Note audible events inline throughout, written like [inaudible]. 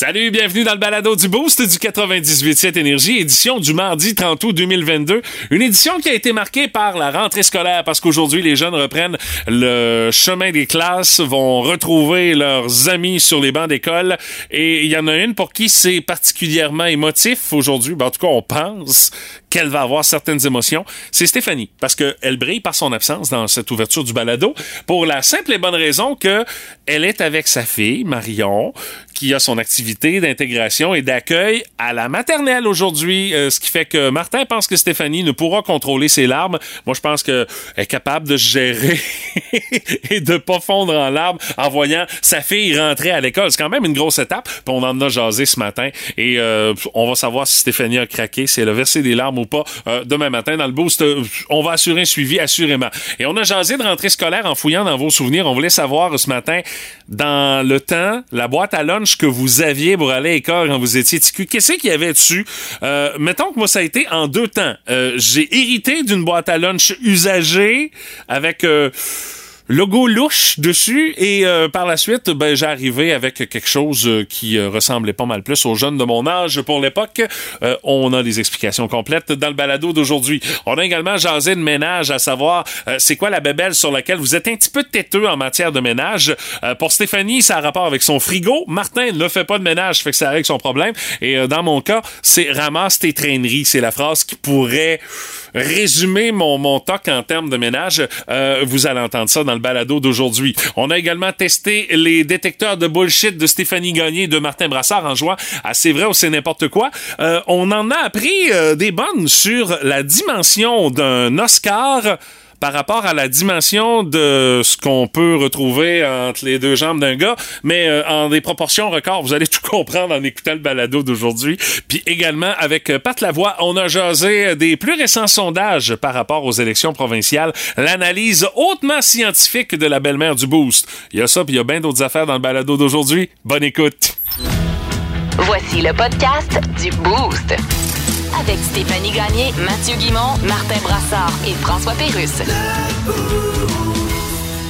Salut, bienvenue dans le balado du Boost du 98.7 Énergie, édition du mardi 30 août 2022. Une édition qui a été marquée par la rentrée scolaire parce qu'aujourd'hui, les jeunes reprennent le chemin des classes, vont retrouver leurs amis sur les bancs d'école et il y en a une pour qui c'est particulièrement émotif aujourd'hui. Ben, en tout cas, on pense qu'elle va avoir certaines émotions. C'est Stéphanie parce qu'elle brille par son absence dans cette ouverture du balado pour la simple et bonne raison que elle est avec sa fille, Marion, qui a son activité d'intégration et d'accueil à la maternelle aujourd'hui, euh, ce qui fait que Martin pense que Stéphanie ne pourra contrôler ses larmes. Moi, je pense qu'elle est capable de gérer [laughs] et de pas fondre en larmes en voyant sa fille rentrer à l'école. C'est quand même une grosse étape. Puis on en a jasé ce matin et euh, on va savoir si Stéphanie a craqué, si elle a versé des larmes ou pas euh, demain matin dans le boost. on va assurer un suivi assurément. Et on a jasé de rentrée scolaire en fouillant dans vos souvenirs. On voulait savoir ce matin dans le temps, la boîte à lunch que vous aviez pour aller à l'école quand vous étiez TQ, qu'est-ce qu'il y avait dessus? Euh, mettons que moi, ça a été en deux temps. Euh, j'ai hérité d'une boîte à lunch usagée avec... Euh, logo louche dessus et euh, par la suite ben j'ai arrivé avec quelque chose euh, qui euh, ressemblait pas mal plus aux jeunes de mon âge pour l'époque. On a des explications complètes dans le balado d'aujourd'hui. On a également jasé de ménage à savoir c'est quoi la bébelle sur laquelle vous êtes un petit peu têteux en matière de ménage. Pour Stéphanie ça a rapport avec son frigo. Martin ne fait pas de ménage fait que ça avec son problème. Et dans mon cas c'est ramasse tes traîneries. C'est la phrase qui pourrait résumer mon, mon toc en termes de ménage vous allez entendre ça dans le balado d'aujourd'hui. On a également testé les détecteurs de bullshit de Stéphanie Gagné et de Martin Brassard en jouant à C'est vrai ou c'est n'importe quoi. Euh, on en a appris euh, des bonnes sur la dimension d'un Oscar par rapport à la dimension de ce qu'on peut retrouver entre les deux jambes d'un gars, mais euh, en des proportions records. Vous allez tout comprendre en écoutant le balado d'aujourd'hui. Puis également, avec euh, Pat Lavoie, on a jasé des plus récents sondages par rapport aux élections provinciales, l'analyse hautement scientifique de la belle-mère du Boost. Il y a ça, puis il y a bien d'autres affaires dans le balado d'aujourd'hui. Bonne écoute. Voici le podcast du Boost avec Stéphanie Gagné, Mathieu Guimont, Martin Brassard et François Pérusse.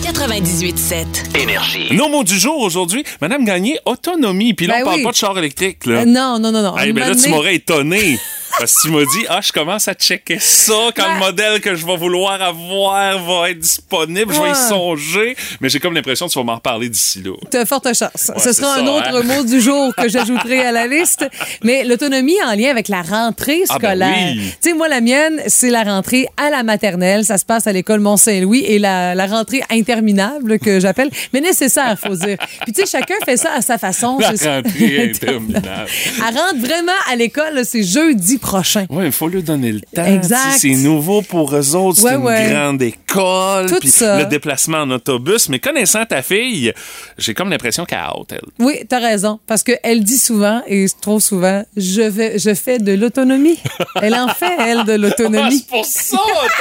98.7. Énergie. Nos mots du jour aujourd'hui, Madame Gagné, autonomie. Puis là, Ben on parle oui. pas de char électrique. Là. Euh, non, non, non, non. Hey, ben là, tu m'aurais étonné. [laughs] Parce que tu m'as dit, ah, je commence à checker ça quand Ben- le modèle que je vais vouloir avoir va être disponible. Je vais y songer. Mais j'ai comme l'impression que tu vas m'en reparler d'ici là. T'as forte chance. Ce sera ça, un autre hein? mot du jour que [laughs] j'ajouterai à la liste. Mais l'autonomie en lien avec la rentrée Ah, ben scolaire. oui. Tu sais, moi, la mienne, c'est la rentrée à la maternelle. Ça se passe à l'école Mont-Saint-Louis et la, la rentrée interminable que j'appelle, mais nécessaire, faut dire. Puis tu sais, chacun fait ça à sa façon. La rentrée [laughs] interminable. Elle rentre vraiment à l'école, c'est jeudi prochain. Oui, il faut lui donner le temps. Exact. C'est nouveau pour eux autres. C'est Ouais, une ouais. grande école. Tout puis ça. Le déplacement en autobus. Mais connaissant ta fille, j'ai comme l'impression qu'elle a hâte, elle. Oui, t'as raison. Parce qu'elle dit souvent, et trop souvent, je, vais, je fais de l'autonomie. [laughs] Elle en fait, elle, de Ah, l'autonomie. c'est pour ça,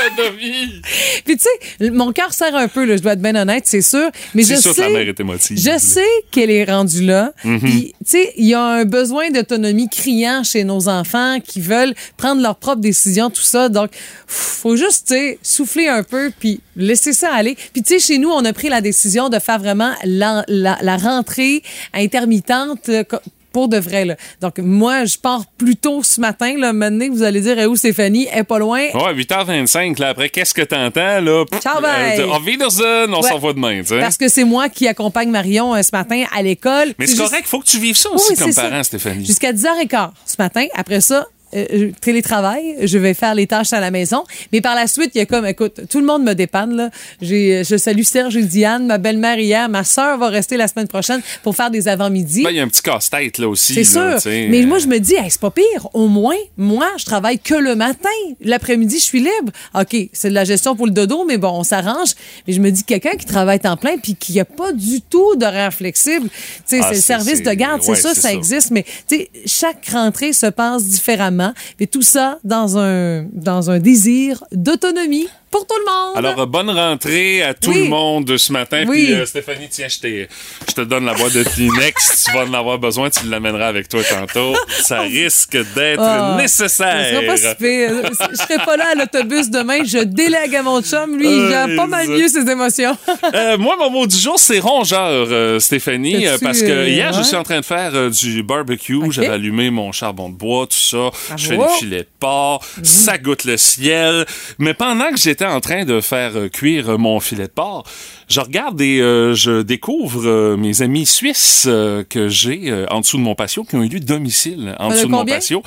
autonomie! [laughs] Puis tu sais, mon cœur serre un peu, là, je dois être bien honnête, c'est sûr. Mais C'est je sûr sais, la mère est émotive. Je sais qu'elle est rendue là. Mhm. Puis tu sais, il y a un besoin d'autonomie criant chez nos enfants qui veulent prendre leurs propres décisions, tout ça. Donc, faut juste, tu sais, souffler un peu puis laisser ça aller. Puis tu sais, chez nous, on a pris la décision de faire vraiment la, la, la rentrée intermittente. euh, pour de vrai, là. Donc, moi, je pars plus tôt ce matin, là. Maintenant, vous allez dire, Eh, où Stéphanie? Elle est pas loin. Ouais, 8h25, là, après, qu'est-ce que t'entends, là? Ciao, bye. Euh, Auf Wiedersehen, on Ouais. s'en va demain, tu sais. Parce que c'est moi qui accompagne Marion euh, ce matin à l'école. Mais c'est juste- correct, faut que tu vives ça aussi Oui, comme ça. parent, Stéphanie. Jusqu'à 10h15 ce matin. Après ça, euh, euh, télétravail, je vais faire les tâches à la maison. Mais par la suite, il y a comme, écoute, tout le monde me dépanne. Là. J'ai, je salue Serge et Diane, ma belle-mère hier, ma sœur va rester la semaine prochaine pour faire des avant-midi. Ben, il y a un petit casse-tête, là, aussi. C'est là, sûr. Mais moi, je me dis, hey, c'est pas pire. Au moins, moi, je travaille que le matin. L'après-midi, je suis libre. OK, c'est de la gestion pour le dodo, mais bon, on s'arrange. Mais je me dis, quelqu'un qui travaille temps plein puis qui a pas du tout d'horaire flexible, Ah, c'est le c'est- service c'est- de garde, c'est ça, c'est ça ça. existe. Mais tu sais, chaque rentrée se passe différemment. Et tout ça dans un, dans un désir d'autonomie. Pour tout le monde. Alors, euh, bonne rentrée à tout Oui. le monde ce matin. Oui. Puis, euh, Stéphanie, tiens, je, te donne la boîte de Kleenex. [laughs] tu vas en avoir besoin, tu l'amèneras avec toi tantôt. Ça [laughs] risque d'être Ah, Ce nécessaire. pas si. Je serai pas là à l'autobus demain. Je délègue à mon chum. Lui, il Ah, gère pas mal mieux ses émotions. Euh, moi, mon mot du jour, c'est rongeur, Stéphanie, parce que hier, je suis en train de faire du barbecue. Ok. J'avais allumé mon charbon de bois, tout ça. Je fais des filets de porc. Ça goûte le ciel. Mais pendant que j'étais en train de faire euh, cuire euh, mon filet de porc, je regarde et euh, je découvre euh, mes amis suisses que j'ai en dessous de mon patio, qui ont élu domicile en de dessous de mon patio.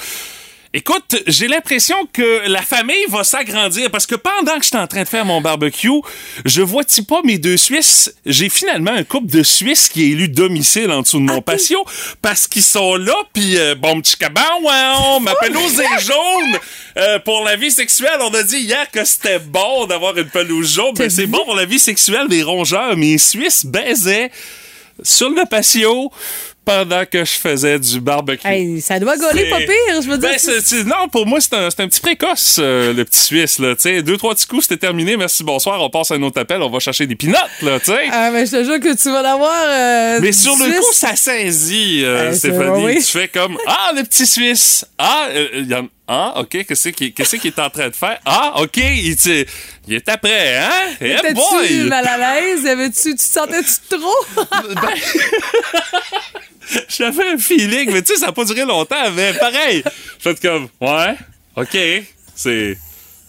Écoute, j'ai l'impression que la famille va s'agrandir parce que pendant que j'étais en train de faire mon barbecue, je vois-tu pas mes deux Suisses? J'ai finalement un couple de Suisses qui est élu domicile en dessous de mon patio parce qu'ils sont là puis euh, bon petit caban, ouais, ma pelouse est jaune. Euh, pour la vie sexuelle, on a dit hier que c'était bon d'avoir une pelouse jaune, mais T'as c'est bon pour la vie sexuelle des rongeurs. Mes Suisses baisaient sur le patio pendant que je faisais du barbecue. Hey, ça doit gauler pas pire, je veux dire. Ben, non, pour moi, c'est un, un petit précoce, euh, le petit Suisse. Là, Tu sais, deux, trois petits coups, c'était terminé. Merci, bonsoir. On passe à un autre appel. On va chercher des pinottes. Là, tu sais. Ah, mais je te jure que tu vas l'avoir. euh, Mais sur le Suisse. coup, ça saisit, euh, Euh, Stéphanie. oui. Tu fais comme Ah, le petit Suisse. Ah, euh, il y en- ah ok, qu'est-ce qu'il qu'est-ce qu'il est en train de faire? Ah, ok, il, tu- il est après, hein? Eh T'étais-tu boy! mal à l'aise? Avais-tu- Tu te sentais-tu trop? [laughs] [laughs] J'avais un feeling, mais tu sais, ça n'a pas duré longtemps, mais pareil. Je fais comme Ouais, ok, c'est.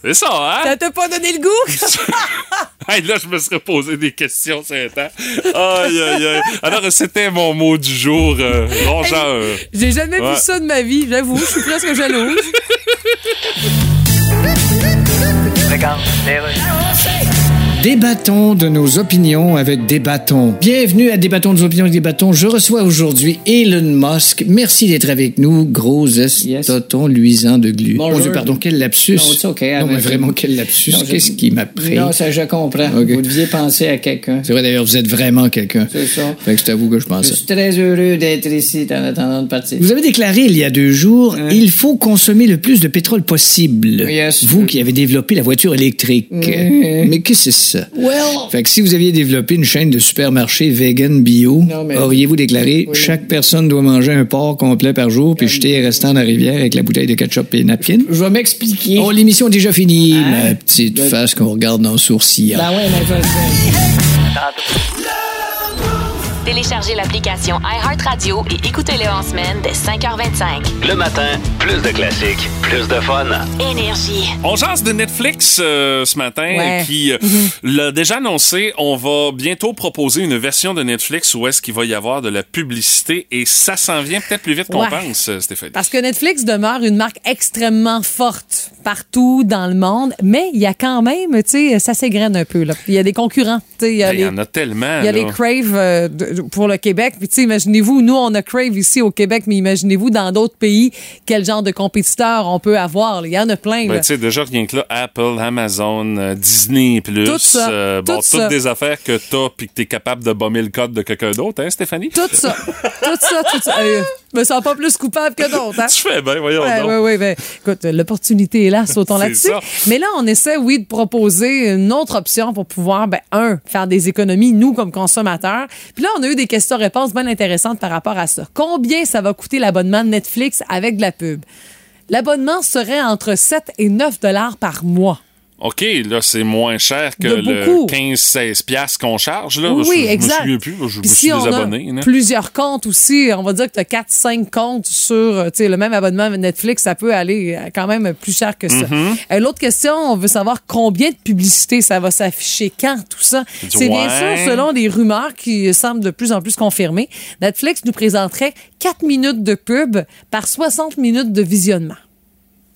C'est ça, hein? Ça t'a pas donné le goût? [laughs] Hey, là, je me serais posé des questions un temps. Aïe, aïe, aïe. Alors, c'était mon mot du jour, euh, rongeur. J'ai jamais Ouais. vu ça de ma vie, j'avoue. Je suis presque jalouse. Débattons de nos opinions avec des bâtons. Bienvenue à Débattons de nos opinions avec des bâtons. Je reçois aujourd'hui Elon Musk. Merci d'être avec nous, gros estoton luisant de glu. Bonjour. Mon Dieu, pardon, quel lapsus. Non, okay, Non, mais vraiment, quel lapsus. Je- Qu'est-ce qui m'a pris? Non, ça, je comprends. Vous deviez penser à quelqu'un. C'est vrai, d'ailleurs, vous êtes vraiment quelqu'un. C'est ça. Fait que c'est à vous que je Je pensais. suis très heureux d'être ici en attendant de partir. Vous avez déclaré il y a deux jours, Hein? il faut consommer le plus de pétrole possible. Yes. Vous qui avez développé la voiture électrique. Mhm. Mais qu'est-ce que c'est ça? Well, Fait que si vous aviez développé une chaîne de supermarchés vegan bio, auriez-vous déclaré Oui. chaque personne doit manger un porc complet par jour puis jeter les restants dans la rivière avec la bouteille de ketchup et napkin? je vais m'expliquer. Oh, l'émission est déjà finie, Hein? ma petite Ben- face qu'on regarde dans le sourcil. Ben ouais, mais ça, Téléchargez l'application iHeartRadio et écoutez-le en semaine dès 5h25. Le matin, plus de classiques, plus de fun. Énergie. On jase de Netflix euh, ce matin Ouais. qui euh, l'a déjà annoncé. On va bientôt proposer une version de Netflix où est-ce qu'il va y avoir de la publicité et ça s'en vient peut-être plus vite qu'on Ouais. pense, euh, Stéphanie. Parce que Netflix demeure une marque extrêmement forte partout dans le monde, mais il y a quand même, tu sais, ça s'égrène un peu. Là. Il y a des concurrents. tu sais, Il y Ben, y en a tellement. il y a là. les Crave euh, de- pour le Québec. Puis, tu sais, imaginez-vous, nous, on a Crave ici au Québec, mais imaginez-vous dans d'autres pays quel genre de compétiteurs on peut avoir. là. Il y en a plein. Ben, tu sais, déjà, rien que là, Apple, Amazon, euh, Disney+, plus, Tout ça, euh, bon, tout toutes ça. des affaires que t'as puis que t'es capable de bomber le code de quelqu'un d'autre, hein, Stéphanie? Tout ça. [laughs] tout ça, tout ça. Je me sens pas plus coupable que d'autres. Hein? [laughs] Tu fais bien, voyons Ouais, donc. ouais, ouais, ben, écoute, l'opportunité est là, sautons là-dessus. Mais là, on essaie, oui, de proposer une autre option pour pouvoir, ben, un, faire des économies, nous, comme consommateurs. Puis là, on a eu des questions-réponses bien intéressantes par rapport à ça. Combien ça va coûter l'abonnement de Netflix avec de la pub? L'abonnement serait entre 7 et 9 dollars par mois. OK, là, c'est moins cher que le beaucoup. 15-16$ piastres qu'on charge, là. Oui, je, je exact. me souviens plus, je, me si suis on a plusieurs comptes aussi, on va dire que tu as 4-5 comptes sur euh, tu sais, le même abonnement Netflix, ça peut aller euh, quand même plus cher que ça. Mm-hmm. Euh, L'autre question, on veut savoir combien de publicité ça va s'afficher, quand, tout ça. C'est bien sûr selon des rumeurs qui semblent de plus en plus confirmées. Netflix nous présenterait 4 minutes de pub par 60 minutes de visionnement.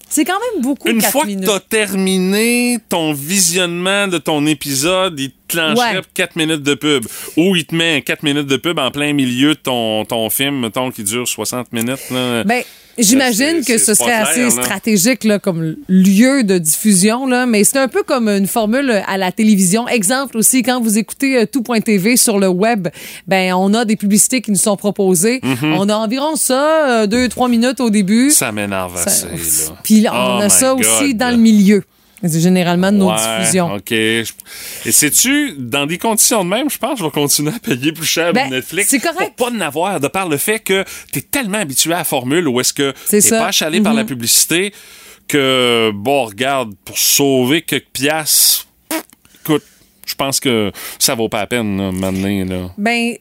C'est quand même beaucoup, Une 4 fois minutes. que t'as terminé ton visionnement de ton épisode, il te clencherait Ouais. 4 minutes de pub. Ou il te met 4 minutes de pub en plein milieu de ton, ton film, mettons, qui dure 60 minutes. Là. Ben, j'imagine que ce serait clair, assez là. stratégique là, comme lieu de diffusion, là, mais c'est un peu comme une formule à la télévision. Exemple aussi, quand vous écoutez euh, tout.tv sur le web, ben on a des publicités qui nous sont proposées. On a environ ça, euh, deux, trois minutes au début. ça m'énerve assez. Puis on Oh a ça God. aussi dans le milieu. C'est généralement de nos Ouais, diffusions. OK. Et sais-tu, dans des conditions de même, je pense que je vais continuer à payer plus cher Ben, Netflix. c'est correct. Pour pas en avoir, de par le fait que t'es tellement habitué à la formule où est-ce que t'es pas achalé par la Mhm. publicité que, bon, regarde, pour sauver quelques piastres, écoute, je pense que ça vaut pas la peine, là, maintenant, là. Ben,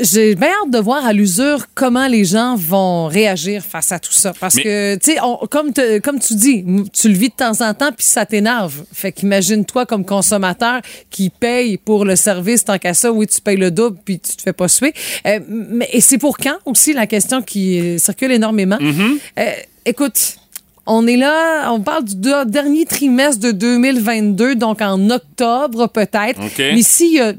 j'ai bien hâte de voir à l'usure comment les gens vont réagir face à tout ça. Parce Mais- que, tu sais, comme, te- comme tu dis, tu le vis de temps en temps, puis ça t'énerve. Fait qu'imagine-toi comme consommateur qui paye pour le service, tant qu'à ça, oui, tu payes le double, puis tu te fais pas suer. Euh, mais, et c'est pour quand aussi la question qui euh, circule énormément? Euh, écoute, on est là, on parle du de- dernier trimestre de 2022, donc en octobre peut-être. OK. Mais s'il y a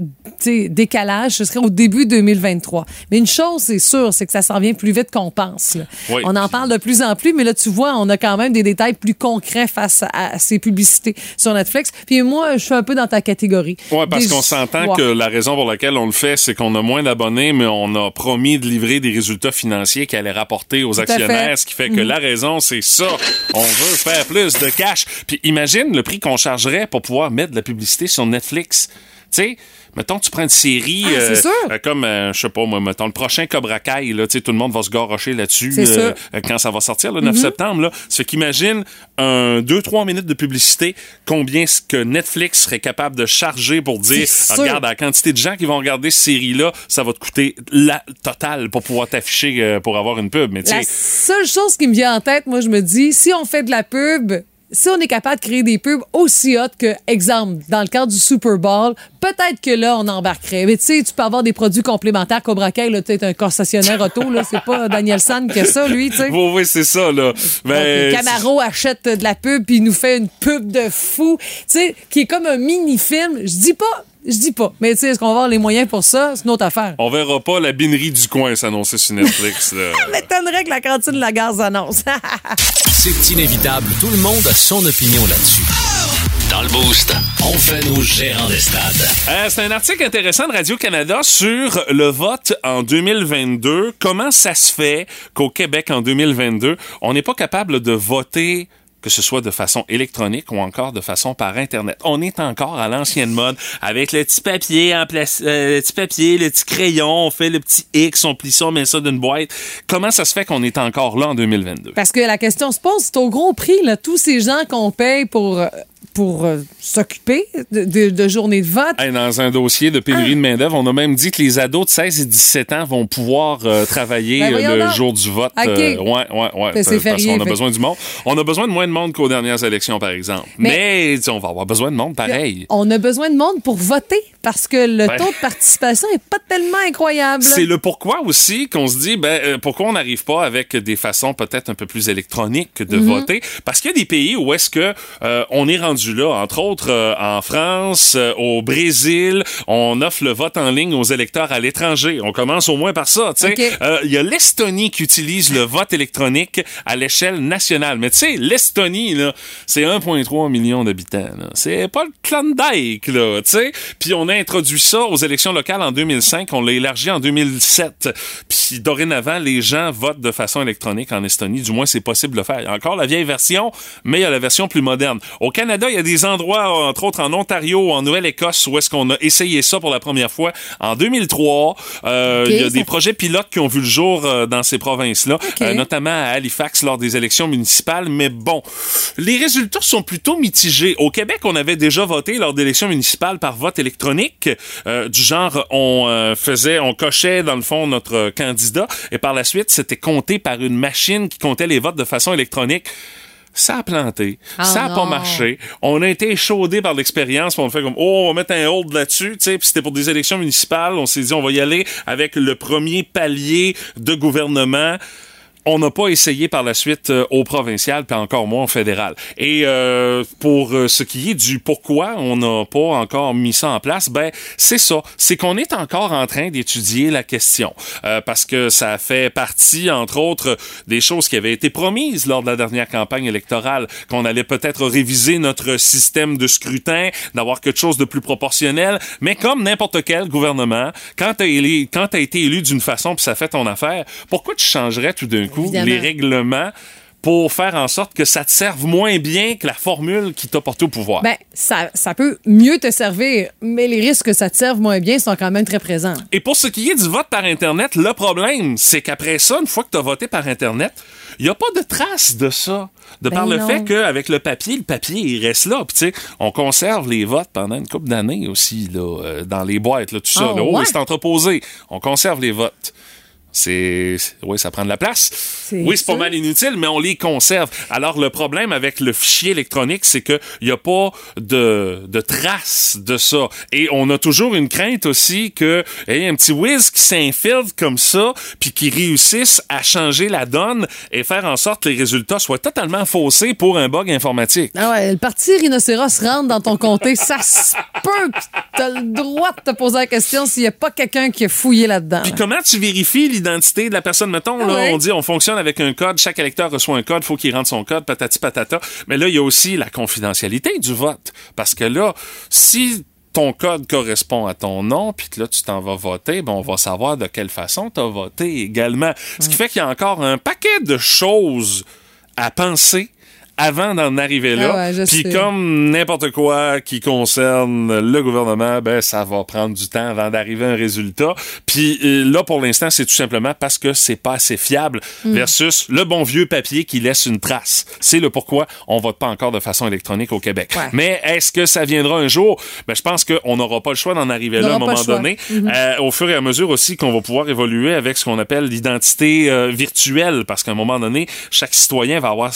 décalage, ce serait au début 2023. Mais une chose, c'est sûr, c'est que ça s'en vient plus vite qu'on pense. là. Oui. On en parle de plus en plus, mais là, tu vois, on a quand même des détails plus concrets face à, à ces publicités sur Netflix. Puis moi, je suis un peu dans ta catégorie. Ouais, parce Des- qu'on s'entend que la raison pour laquelle on le fait, c'est qu'on a moins d'abonnés, mais on a promis de livrer des résultats financiers qui allaient rapporter aux actionnaires, ce qui fait que la raison, c'est ça. On veut faire plus de cash. Puis imagine le prix qu'on chargerait pour pouvoir mettre de la publicité sur Netflix. Tu mettons, tu prends une série Ah, sûr. euh, comme, euh, je sais pas, moi, mettons, le prochain Cobra Kai, là, tu sais, tout le monde va se garrocher là-dessus euh, euh, quand ça va sortir, le Mhm. 9 septembre. Là. Fait qu'imagine un 2-3 minutes de publicité, combien ce que Netflix serait capable de charger pour dire, Ah, regarde, la quantité de gens qui vont regarder cette série-là, ça va te coûter la totale pour pouvoir t'afficher euh, pour avoir une pub. Mais La seule chose qui me vient en tête, moi, je me dis, si on fait de la pub, si on est capable de créer des pubs aussi hot que, exemple, dans le cadre du Super Bowl, peut-être que là, on embarquerait. Mais tu sais, tu peux avoir des produits complémentaires. Cobra Kai, là, tu es un concessionnaire auto, là, c'est pas [laughs] Daniel San qui a ça, lui, tu sais. oui, oui, c'est ça, là. Ben, Donc, Camaro achète de la pub puis il nous fait une pub de fou, tu sais, qui est comme un mini-film. Je dis pas, je dis pas, mais tu sais, est-ce qu'on va avoir les moyens pour ça? C'est une autre affaire. on verra pas la binerie du coin s'annoncer sur Netflix. [laughs] là. m'étonnerait que la cantine de la gare s'annonce. [laughs] C'est inévitable. Tout le monde a son opinion là-dessus. Dans le boost, On fait nos gérants des stades. Euh, c'est un article intéressant de Radio-Canada sur le vote en 2022. Comment ça se fait qu'au Québec, en 2022, on n'est pas capable de voter que ce soit de façon électronique ou encore de façon par Internet. On est encore à l'ancienne mode avec le petit papier en place, euh, le petit papier, le petit crayon, on fait le petit X, on plie ça, on met ça d'une boîte. Comment ça se fait qu'on est encore là en 2022? Parce que la question se pose, c'est au gros prix, là, tous ces gens qu'on paye pour, euh, pour euh, s'occuper de, de, de journées de vote. Hey, dans un dossier de pénurie de main-d'œuvre, on a même dit que les ados de 16 et 17 ans vont pouvoir euh, travailler Ben, euh, le jour du vote. OK. Euh, ouais, ouais, ouais. Ben, parce qu'on a fait. besoin du monde. On a besoin de moins de monde qu'aux dernières élections, par exemple. Mais, on va avoir besoin de monde pareil. On a besoin de monde pour voter parce que le Ben. taux de participation est pas tellement incroyable. C'est le pourquoi aussi qu'on se dit, ben, pourquoi on n'arrive pas avec des façons peut-être un peu plus électroniques de Mhm. voter? Parce qu'il y a des pays où est-ce que on est rendu là, entre autres euh, en France, euh, au Brésil, on offre le vote en ligne aux électeurs à l'étranger. On commence au moins par ça. tu sais. OK. Euh, Il y a l'Estonie qui utilise le vote électronique à l'échelle nationale. Mais tu sais, l'Estonie, là, c'est 1,3 million d'habitants. C'est pas le Klondike, là, tu sais. Puis on a introduit ça aux élections locales en 2005. On l'a élargi en 2007. Puis dorénavant, les gens votent de façon électronique en Estonie. Du moins, c'est possible de le faire. Il y a encore la vieille version, mais il y a la version plus moderne. Au Canada, il y a des endroits, entre autres en Ontario, en Nouvelle-Écosse, où est-ce qu'on a essayé ça pour la première fois en 2003. Euh, il y a des fait- projets pilotes qui ont vu le jour euh, dans ces provinces-là, euh, notamment à Halifax lors des élections municipales. Mais bon, les résultats sont plutôt mitigés. Au Québec, on avait déjà voté lors d'élections municipales par vote électronique, euh, du genre on euh, faisait, on cochait dans le fond notre candidat, et par la suite, c'était compté par une machine qui comptait les votes de façon électronique. Ça a planté, Ah ça a pas marché. On a été échaudé par l'expérience, on fait comme oh, on va mettre un hold là-dessus, tu sais, puis c'était pour des élections municipales, on s'est dit on va y aller avec le premier palier de gouvernement. On n'a pas essayé par la suite euh, au provincial, puis encore moins au fédéral. Et euh, pour euh, ce qui est du pourquoi on n'a pas encore mis ça en place, ben c'est ça, c'est qu'on est encore en train d'étudier la question, Euh, parce que ça fait partie, entre autres, des choses qui avaient été promises lors de la dernière campagne électorale, qu'on allait peut-être réviser notre système de scrutin, d'avoir quelque chose de plus proportionnel, mais comme n'importe quel gouvernement, quand t'as t'as été élu d'une façon puis ça fait ton affaire, pourquoi tu changerais tout d'un coup Évidemment. les règlements pour faire en sorte que ça te serve moins bien que la formule qui t'a porté au pouvoir. Ben, ça, ça peut mieux te servir, mais les risques que ça te serve moins bien sont quand même très présents. Et pour ce qui est du vote par Internet, le problème, c'est qu'après ça, une fois que tu as voté par Internet, il n'y a pas de trace de ça. De Ben par le fait qu'avec le papier, le papier, il reste là. Puis, tu sais, on conserve les votes pendant une couple d'années aussi, là, euh, dans les boîtes, là, tout ça. Ah, là. Oh, ouais? c'est entreposé. On conserve les votes. C'est. Oui, ça prend de la place. Oui, c'est pas mal inutile, mais on les conserve. Alors, le problème avec le fichier électronique, c'est qu'il n'y a pas de, de traces de ça. Et on a toujours une crainte aussi que il y ait un petit whiz qui s'infiltre comme ça, puis qui réussisse à changer la donne et faire en sorte que les résultats soient totalement faussés pour un bug informatique. Ah ouais, le parti rhinocéros rentre dans ton comté, ça se peut que t'as le droit de te poser la question s'il n'y a pas quelqu'un qui a fouillé là-dedans. Puis comment tu vérifies l'identité de la personne? Mettons, là, Ouais. on dit on fonctionne avec un code, chaque électeur reçoit un code, faut qu'il rentre son code, patati patata. Mais là, il y a aussi la confidentialité du vote. Parce que là, si ton code correspond à ton nom, puis que là, tu t'en vas voter, ben, on va savoir de quelle façon tu as voté également. Ce qui fait qu'il y a encore un paquet de choses à penser avant d'en arriver là. Ah ouais, Puis comme n'importe quoi qui concerne le gouvernement, ben ça va prendre du temps avant d'arriver à un résultat. Puis euh, là pour l'instant, c'est tout simplement parce que c'est pas assez fiable Mm. versus le bon vieux papier qui laisse une trace. C'est le pourquoi on vote pas encore de façon électronique au Québec. Ouais. Mais est-ce que ça viendra un jour? Ben je pense qu'on n'aura pas le choix d'en arriver là à un moment donné. Euh, au fur et à mesure aussi qu'on va pouvoir évoluer avec ce qu'on appelle l'identité euh, virtuelle parce qu'à un moment donné, chaque citoyen va avoir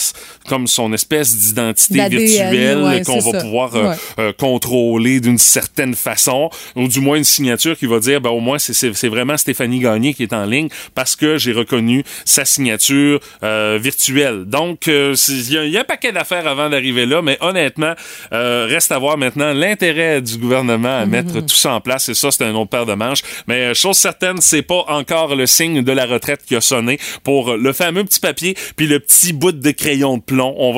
comme son espèce d'identité virtuelle ouais, qu'on va ça. pouvoir euh, Ouais. euh, contrôler d'une certaine façon, ou du moins une signature qui va dire, ben au moins c'est- vraiment Stéphanie Gagné qui est en ligne parce que j'ai reconnu sa signature euh, virtuelle. Donc euh, il y, a- il y a un paquet d'affaires avant d'arriver là, mais honnêtement, euh, reste à voir maintenant l'intérêt du gouvernement à mettre tout ça en place. Et ça, c'est un autre paire de manches. Mais chose certaine, c'est pas encore le signe de la retraite qui a sonné pour le fameux petit papier puis le petit bout de crayon de plomb. On va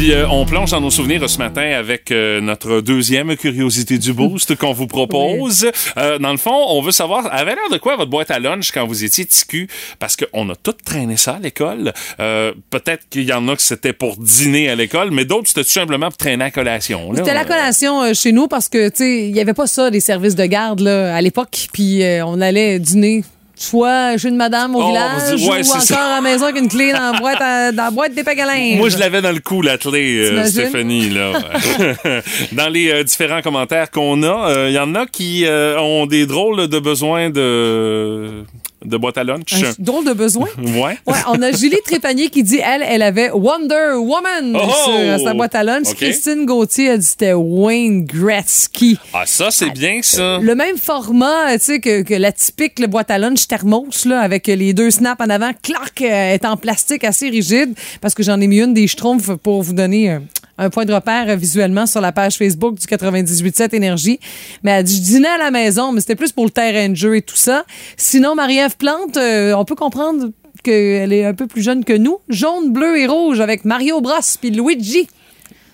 Puis euh, on plonge dans nos souvenirs ce matin avec euh, notre deuxième curiosité du boost qu'on vous propose. Euh, dans le fond, on veut savoir, avait l'air de quoi votre boîte à lunch quand vous étiez ticu? Parce qu'on a tout traîné ça à l'école. Peut-être qu'il y en a que c'était pour dîner à l'école, mais d'autres, c'était tout simplement pour traîner à collation. C'était la collation chez nous parce que, tu sais, il n'y avait pas ça, des services de garde là, à l'époque. Puis on allait dîner soit chez une madame au Oh, village ouais, ou encore ça. à la maison avec une clé dans la boîte, à- dans la boîte des pagalins. Moi, je l'avais dans le cou, la clé, euh? Stéphanie. Là. [laughs] dans les euh, différents commentaires qu'on a, euh, il y en a qui euh, ont des drôles de besoins de, de boîte à lunch. Un drôle de besoin. [laughs] Ouais. Ouais, on a Julie Trépanier qui dit, elle, elle avait Wonder Woman Oh! sur sa boîte à lunch. Christine Gauthier a dit c'était Wayne Gretzky. Ah, ça, c'est bien, ça. Le même format, tu sais, que, que la typique le boîte à lunch thermos, là, avec les deux snaps en avant. Clark euh, est en plastique assez rigide, parce que j'en ai mis une des Schtroumpfs pour vous donner un, un point de repère euh, visuellement sur la page Facebook du 98.7 Énergie. Mais elle dit, je dînais à la maison, mais c'était plus pour le terrain de jeu et tout ça. Sinon, Marie-Ève Plante, euh, on peut comprendre qu'elle est un peu plus jeune que nous. Jaune, bleu et rouge avec Mario Bros puis Luigi.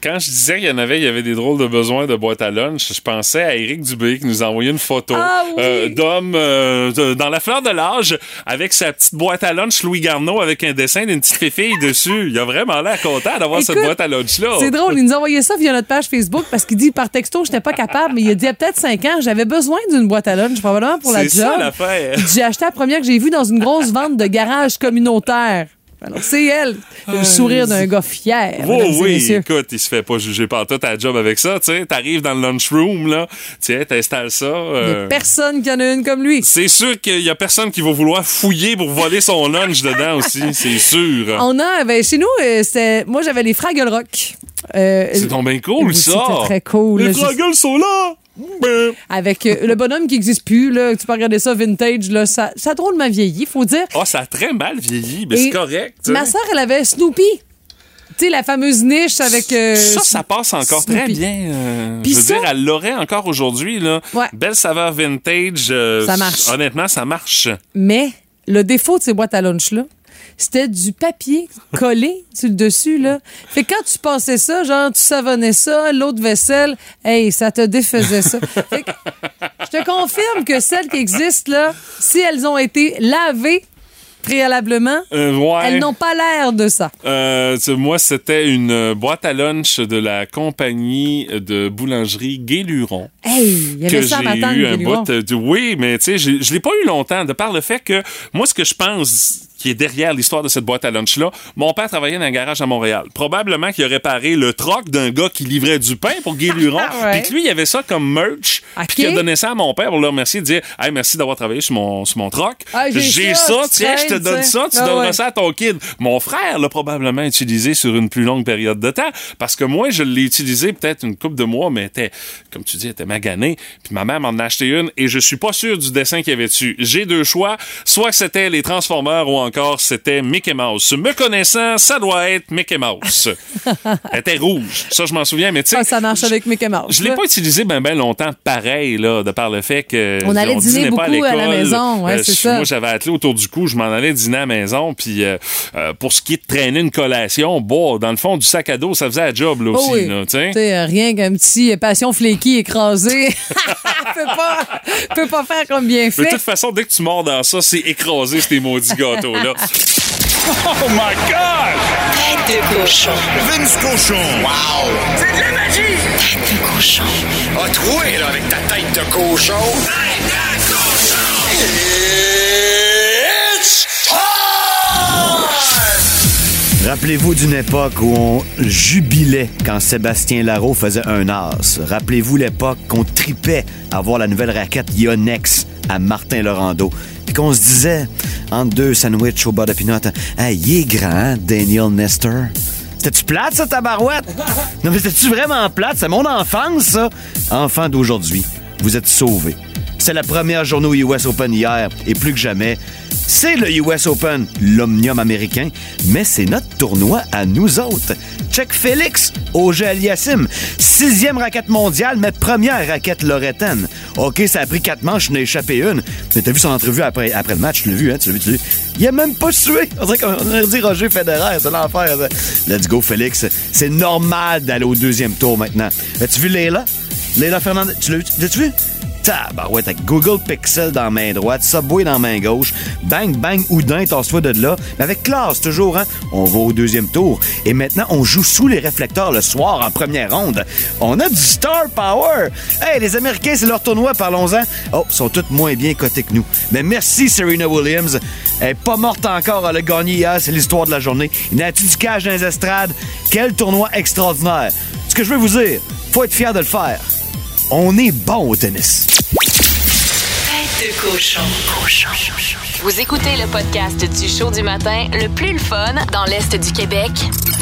Quand je disais qu'il y en avait, il y avait des drôles de besoins de boîte à lunch, je pensais à Éric Dubé qui nous a envoyé une photo Ah oui! euh, d'homme euh, dans la fleur de l'âge avec sa petite boîte à lunch Louis Garneau avec un dessin d'une petite fille dessus. Il a vraiment l'air content d'avoir cette boîte à lunch-là. C'est drôle, il nous a envoyé ça via notre page Facebook parce qu'il dit par texto, j'étais pas capable, mais il a dit il y a peut-être 5 ans, j'avais besoin d'une boîte à lunch, probablement pour la C'est ça job. l'affaire. J'ai acheté la première que j'ai vue dans une grosse vente de garage communautaire. Alors, c'est elle. Le sourire d'un gars fier. Oh oui, messieurs. écoute, il se fait pas juger par tout ta job avec ça, tu sais. T'arrives dans le lunchroom, là, tiens, t'installes ça. Il y euh, a personne qui en a une comme lui. c'est sûr qu'il y a personne qui va vouloir fouiller pour voler son [laughs] lunch dedans aussi, c'est sûr. On a, ben, chez nous, euh, c'était, moi, j'avais les Fraggle Rock. Euh, C'est donc bien cool, oui, ça. C'était très cool. Les fraggles sont là. Avec euh, le bonhomme qui n'existe plus, là, tu peux regarder ça vintage, là, ça, ça a drôlement vieilli, faut dire. Ah, ça a très mal vieilli, mais c'est correct. sais. Ma soeur, elle avait Snoopy. Tu sais, la fameuse niche avec. euh, ça, ça passe encore très bien. euh, je veux ça- dire, elle l'aurait encore aujourd'hui. là. Ouais. Belle saveur vintage. Ça marche. Honnêtement, ça marche. Mais le défaut de ces boîtes à lunch-là, c'était du papier collé sur le dessus, là. Fait que quand tu passais ça, genre, tu savonnais ça, l'autre vaisselle, hey, ça te défaisait ça. Fait que je te confirme que celles qui existent, là, si elles ont été lavées préalablement, Euh, ouais. elles n'ont pas l'air de ça. Euh, moi, c'était une euh, boîte à lunch de la compagnie de boulangerie Guéluron. Hey, il y que avait ça à j'ai eu un bout de- oui mais tu sais je l'ai pas eu longtemps de par le fait que moi ce que je pense qui est derrière l'histoire de cette boîte à lunch là mon père travaillait dans un garage à Montréal. Probablement qu'il a réparé le troc d'un gars qui livrait du pain pour Guy [laughs] Luron. Ouais. puis que lui il avait ça comme merch Ok. puis qu'il a donné ça à mon père pour le remercier de dire hey merci d'avoir travaillé sur mon sur mon troc. Ah, j'ai ça, tiens je te donne ça tu Ah, donneras ouais. ça à ton kid mon frère l'a probablement utilisé sur une plus longue période de temps parce que moi je l'ai utilisé peut-être une couple de mois mais était comme tu dis était magané. Puis ma mère m'en a acheté une et je suis pas sûr du dessin qu'il y avait dessus. J'ai deux choix. Soit c'était les Transformers ou encore c'était Mickey Mouse me connaissant ça doit être Mickey Mouse [laughs] elle était rouge ça je m'en souviens mais tu sais Ah, ça marche avec Mickey Mouse. je l'ai là. pas utilisé ben ben longtemps pareil là de par le fait que On allait dîner dînait pas beaucoup à la maison, ouais, Euh, c'est je- ça. moi j'avais attelé autour du cou je m'en allais dîner à la maison puis euh, euh, pour ce qui est de traîner une collation bon dans le fond du sac à dos ça faisait la job là Oh aussi oui. là, tu sais. Rien qu'un petit passion flaky écrasé. [laughs] peut pas, peut pas faire comme bien de fait. toute façon, dès que tu mords dans ça, c'est écrasé ces maudits [laughs] oh my God! Tête de cochon. Vince Cochon. Wow! C'est de la magie! Tête de cochon. A troué, là, avec ta tête de cochon. Tête de cochon! It's time! Rappelez-vous d'une époque où on jubilait quand Sébastien Larreau faisait un as. Rappelez-vous l'époque qu'on tripait à voir la nouvelle raquette Yonex à Martin Laurando. Puis qu'on se disait, entre deux sandwichs au bas de pinot, hey, il est grand, hein, Daniel Nestor. C'était-tu plate, ça, ta barouette? [laughs] Non, mais c'était-tu vraiment plate? C'est mon enfance, ça. Enfant d'aujourd'hui, vous êtes sauvés. C'est la première journée au US Open hier, et plus que jamais, c'est le US Open, l'omnium américain, mais c'est notre tournoi à nous autres. Check Félix, Auger Aliassim, sixième raquette mondiale, mais première raquette lorettaine. OK, ça a pris quatre manches, je n'ai échappé une. T'as vu son entrevue après, après le match, tu l'as vu, hein, tu l'as vu, tu l'as vu. Il a même pas sué. On dirait qu'on dit Roger Federer, c'est l'enfer. Let's go, Félix. C'est normal d'aller au deuxième tour maintenant. As-tu vu Leila? Leila Fernandez, tu l'as vu? Tabarouette, avec Google Pixel dans la main droite, Subway dans la main gauche, bang, bang, Houdin, tasse-toi de là. Mais avec classe, toujours, hein? On va au deuxième tour. Et maintenant, on joue sous les réflecteurs le soir en première ronde. On a du star power! Hey, les Américains, c'est leur tournoi, parlons-en. Oh, ils sont tous moins bien cotés que nous. Mais merci, Serena Williams. Elle est pas morte encore, elle a gagné hier, c'est l'histoire de la journée. Il n'a-tu du cash dans les estrades? Quel tournoi extraordinaire! Ce que je veux vous dire, faut être fier de le faire. On est bon au tennis. Tête de cochon. Vous écoutez le podcast du show du matin le plus le fun dans l'Est du Québec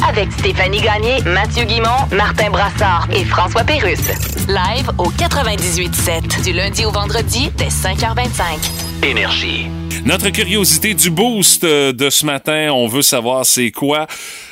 avec Stéphanie Gagné, Mathieu Guimont, Martin Brassard et François Pérusse. Live au 98.7 du lundi au vendredi dès 5h25. Énergie. Notre curiosité du boost euh, de ce matin, on veut savoir c'est quoi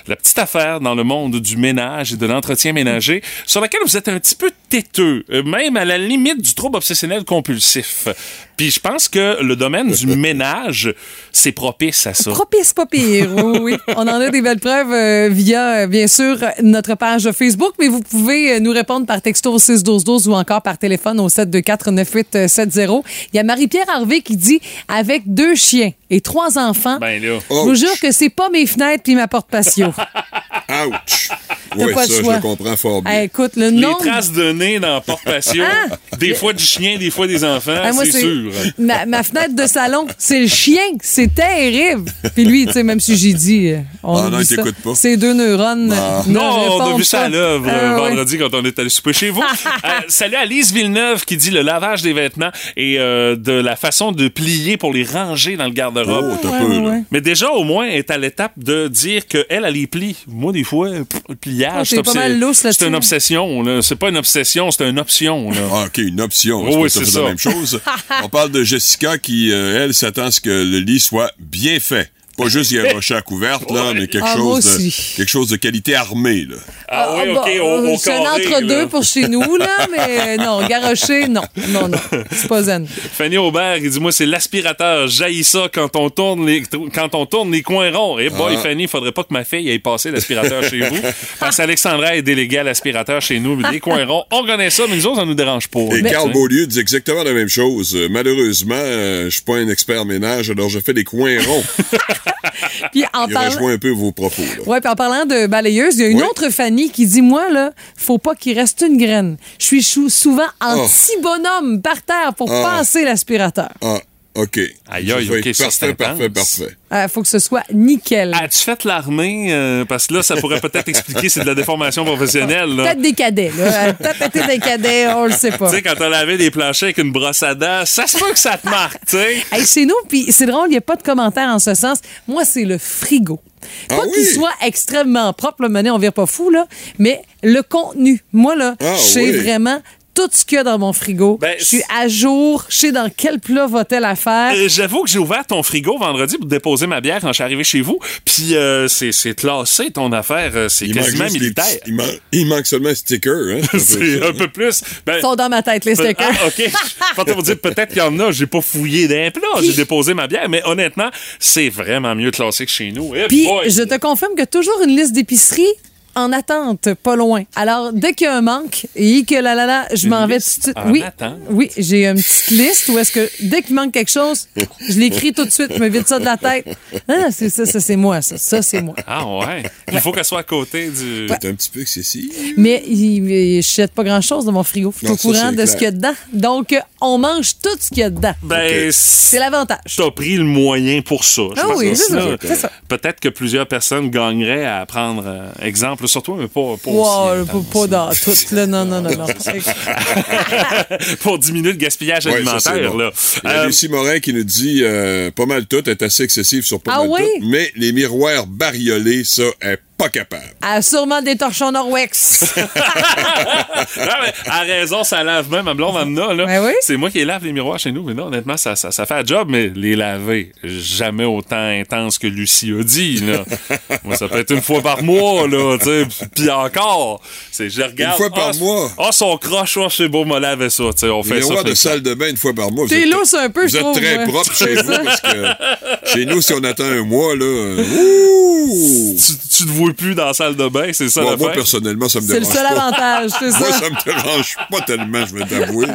la petite affaire dans le monde du ménage et de l'entretien ménager sur laquelle vous êtes un petit peu têteux, euh, même à la limite du trouble obsessionnel compulsif. Puis je pense que le domaine du [laughs] ménage, c'est propice à ça. Propice, pas pire. Oui, oui. On en a des belles preuves euh, via, euh, bien sûr, notre page Facebook, mais vous pouvez euh, nous répondre par texto au 61212 ou encore par téléphone au 724-9870. Il y a Marie-Pierre Harvey qui dit avec deux chiens et trois enfants, Ben là. je vous jure que c'est pas mes fenêtres puis ma porte patio. [laughs] Ouch! [laughs] Oui, pas ça, je le comprends fort bien. Hey, écoute, le Les traces de nez dans la [laughs] porte-patio, des fois du chien, des fois des enfants, Ah, c'est sûr. Ma, ma fenêtre de salon, c'est le chien. C'est terrible. Puis lui, tu sais, même si j'ai dit. euh, On Ah non, il t'écoute pas. Ces deux neurones. ne Non, on a vu ça à l'œuvre Ah, euh, ouais. vendredi quand on est allé souper chez vous. [laughs] Euh, salut à Lise Villeneuve qui dit le lavage des vêtements et euh, de la façon de plier pour les ranger dans le garde-robe. Oh, peu. Mais déjà, au moins, elle est à l'étape de dire qu'elle, elle les plie. Moi, des fois, pff, le pliage, Oh, t'es c'est pas mal lousse là-dessus. c'est une obsession. là. C'est pas une obsession, c'est une option. là. Ah, OK, une option. Oh, oui, c'est ça. la même chose. [laughs] On parle de Jessica qui, euh, elle, s'attend à ce que le lit soit bien fait. Pas juste garocher à couverte, là, mais quelque, Ah, chose de, quelque chose de qualité armée, là. Ah, oui, bah, OK, au, euh, au C'est un entre-deux pour chez nous, là, [laughs] mais non, garocher, non. Non, non. C'est pas zen. Fanny Aubert, il dit moi c'est l'aspirateur, jaillit ça quand on tourne les quand on tourne les coins ronds. Et boy Ah. Fanny, il faudrait pas que ma fille ait passé l'aspirateur chez vous parce qu'Alexandra est déléguée à l'aspirateur chez nous, mais les coins ronds, on connaît ça, mais nous autres ça nous dérange pas. Et Carl Beaulieu dit exactement la même chose. Euh, malheureusement, euh, je suis pas un expert ménage, alors je fais des coins ronds. [laughs] Puis en Il parlant. un peu vos propos. Ouais, puis en parlant de balayeuse, il y a une Oui. autre Fanny qui dit Moi, là, faut pas qu'il reste une graine. Je suis souvent en Oh. petit bonhomme par terre pour Ah. passer l'aspirateur. Ah, OK. Aïe, aïe, OK, ça, parfait, parfait, parfait. Il faut que ce soit nickel. As-tu fait l'armée? Euh, parce que là, ça pourrait peut-être expliquer c'est de la déformation professionnelle. là. Peut-être des cadets, là. Peut-être péter des cadets, on le sait pas. Tu sais, quand t'as lavé des planchers avec une brosse à dents, ça se peut que ça te marque, tu sais. Hey, chez nous, puis c'est drôle, il n'y a pas de commentaire en ce sens. Moi, c'est le frigo. Pas Ah qu'il oui? soit extrêmement propre, le mené, on vire pas fou, là, mais le contenu. Moi, là, Ah je sais oui. vraiment tout ce qu'il y a dans mon frigo. Ben, je suis à jour, je sais dans quel plat va-t-elle à faire. Euh, J'avoue que j'ai ouvert ton frigo vendredi pour déposer ma bière quand je suis arrivé chez vous. Puis euh, c'est c'est classé ton affaire. euh, C'est quasiment militaire. petits- il, man- il manque seulement un sticker. Hein? [laughs] C'est un peu plus. Ben, Ils sont dans ma tête, les Pe- stickers. Ah, OK. Je pensais vous dire peut-être qu'il y en a, j'ai pas fouillé d'un plat, j'ai déposé ma bière, mais honnêtement, c'est vraiment mieux classé que chez nous. Eh Puis, je te confirme que toujours une liste d'épicerie en attente, pas loin. Alors, dès qu'il y a un manque, et que là, là, là, je m'en vais tout de suite. en Oui, attente? oui, j'ai une petite liste où est-ce que dès qu'il manque quelque chose, je l'écris tout de suite, je me vide ça de la tête. Ah, c'est ça, ça c'est moi, ça, ça c'est moi. Ah ouais. Il faut qu'elle soit à côté du. C'est un petit peu excessif. Mais je jette pas grand-chose dans mon frigo. Je suis au courant de ce qu'il y a dedans. Donc, on mange tout ce qu'il y a dedans. Ben, C'est l'avantage. t'as pris le moyen pour ça. Ah oui, ça, c'est ça. Peut-être que plusieurs personnes gagneraient à prendre euh, exemple sur toi, mais pas, pas Wow, aussi pas, pas dans tout. Là, non, non, non, non. [laughs] pour diminuer le gaspillage Ouais, ça, c'est alimentaire. bon. là. Il y a Euh, Lucie Morin qui nous dit euh, pas mal tout est assez excessif sur pas Ah mal oui? tout, mais les miroirs bariolés, ça, est pas capable. Elle a sûrement des torchons Norwex. [laughs] non, mais à raison, ça lave même. Ma blonde en a, là. Ben oui. C'est moi qui lave les miroirs chez nous. Mais non, honnêtement, ça, ça, ça fait un job, mais les laver, jamais autant intense que Lucie a dit, là. [laughs] moi, ça peut être une fois par mois, là, tu sais. Puis encore, c'est, je regarde. Une fois par ah, mois? Ah, son croche, oh, c'est beau, me laver ça, tu sais. On Les fait ça. miroirs de ça. salle de bain une fois par mois. vous T'es êtes- lousse un peu, Vous je êtes trouve, très ouais. propre chez [laughs] vous ça. parce que chez nous, si on attend un mois, là, ouh! Tu, tu te vois plus dans la salle de bain, c'est ça moi, personnellement, ça me C'est le dérange seul pas. avantage, c'est Moi, ça. ça me dérange pas tellement, je vais t'avouer.